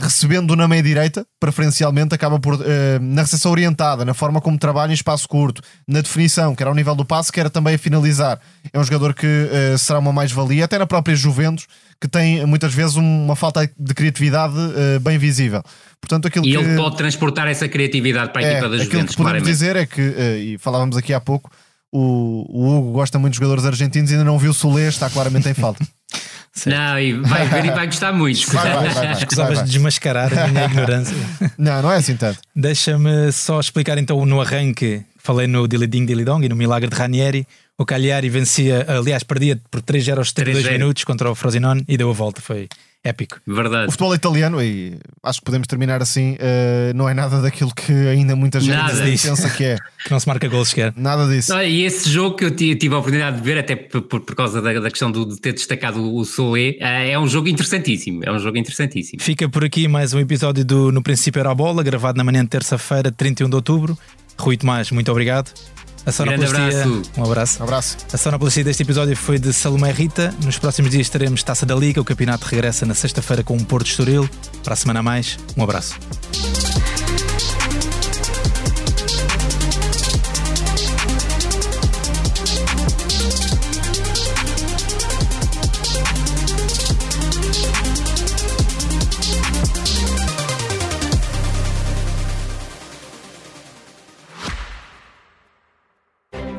recebendo na meia direita, preferencialmente, acaba por uh, na recepção orientada, na forma como trabalha em espaço curto, na definição, quer ao nível do passe, quer também a finalizar. É um jogador que uh, será uma mais-valia, até na própria Juventus, que tem muitas vezes uma falta de criatividade uh, bem visível. Portanto, aquilo e que, ele pode transportar essa criatividade para a é, equipa da Juventus. Aquilo que podemos claramente. dizer é que, e falávamos aqui há pouco, o, o Hugo gosta muito de jogadores argentinos e ainda não viu o Solé, está claramente em falta. Certo. Não, e vai ver e vai gostar muito. Vai, vai, vai, Escusavas de desmascarar a minha ignorância. Não, não é assim tanto. Deixa-me só explicar então no arranque. Falei no Dilly Ding Dilly Dong e no Milagre de Ranieri. O Cagliari vencia, aliás, perdia por 3-0 aos 32 minutos contra o Frosinone e deu a volta. Foi épico. Verdade. O futebol italiano, e acho que podemos terminar assim, uh, não é nada daquilo que ainda muita gente nada pensa que é. que não se marca gols sequer. Nada disso. Não, e esse jogo que eu tive a oportunidade de ver, até por, por, causa da, da, questão do, de ter destacado o Soe, uh, é um jogo interessantíssimo. É um jogo interessantíssimo. Fica por aqui mais um episódio do No Princípio Era a Bola, gravado na manhã de terça-feira, 31 de outubro. Rui Tomás, muito obrigado. A sonoplastia, abraço. Um abraço. Um abraço. A sonoplastia deste episódio foi de Salomé Rita. Nos próximos dias teremos Taça da Liga. O campeonato regressa na sexta-feira com um Porto Estoril. Para a semana a mais, um abraço.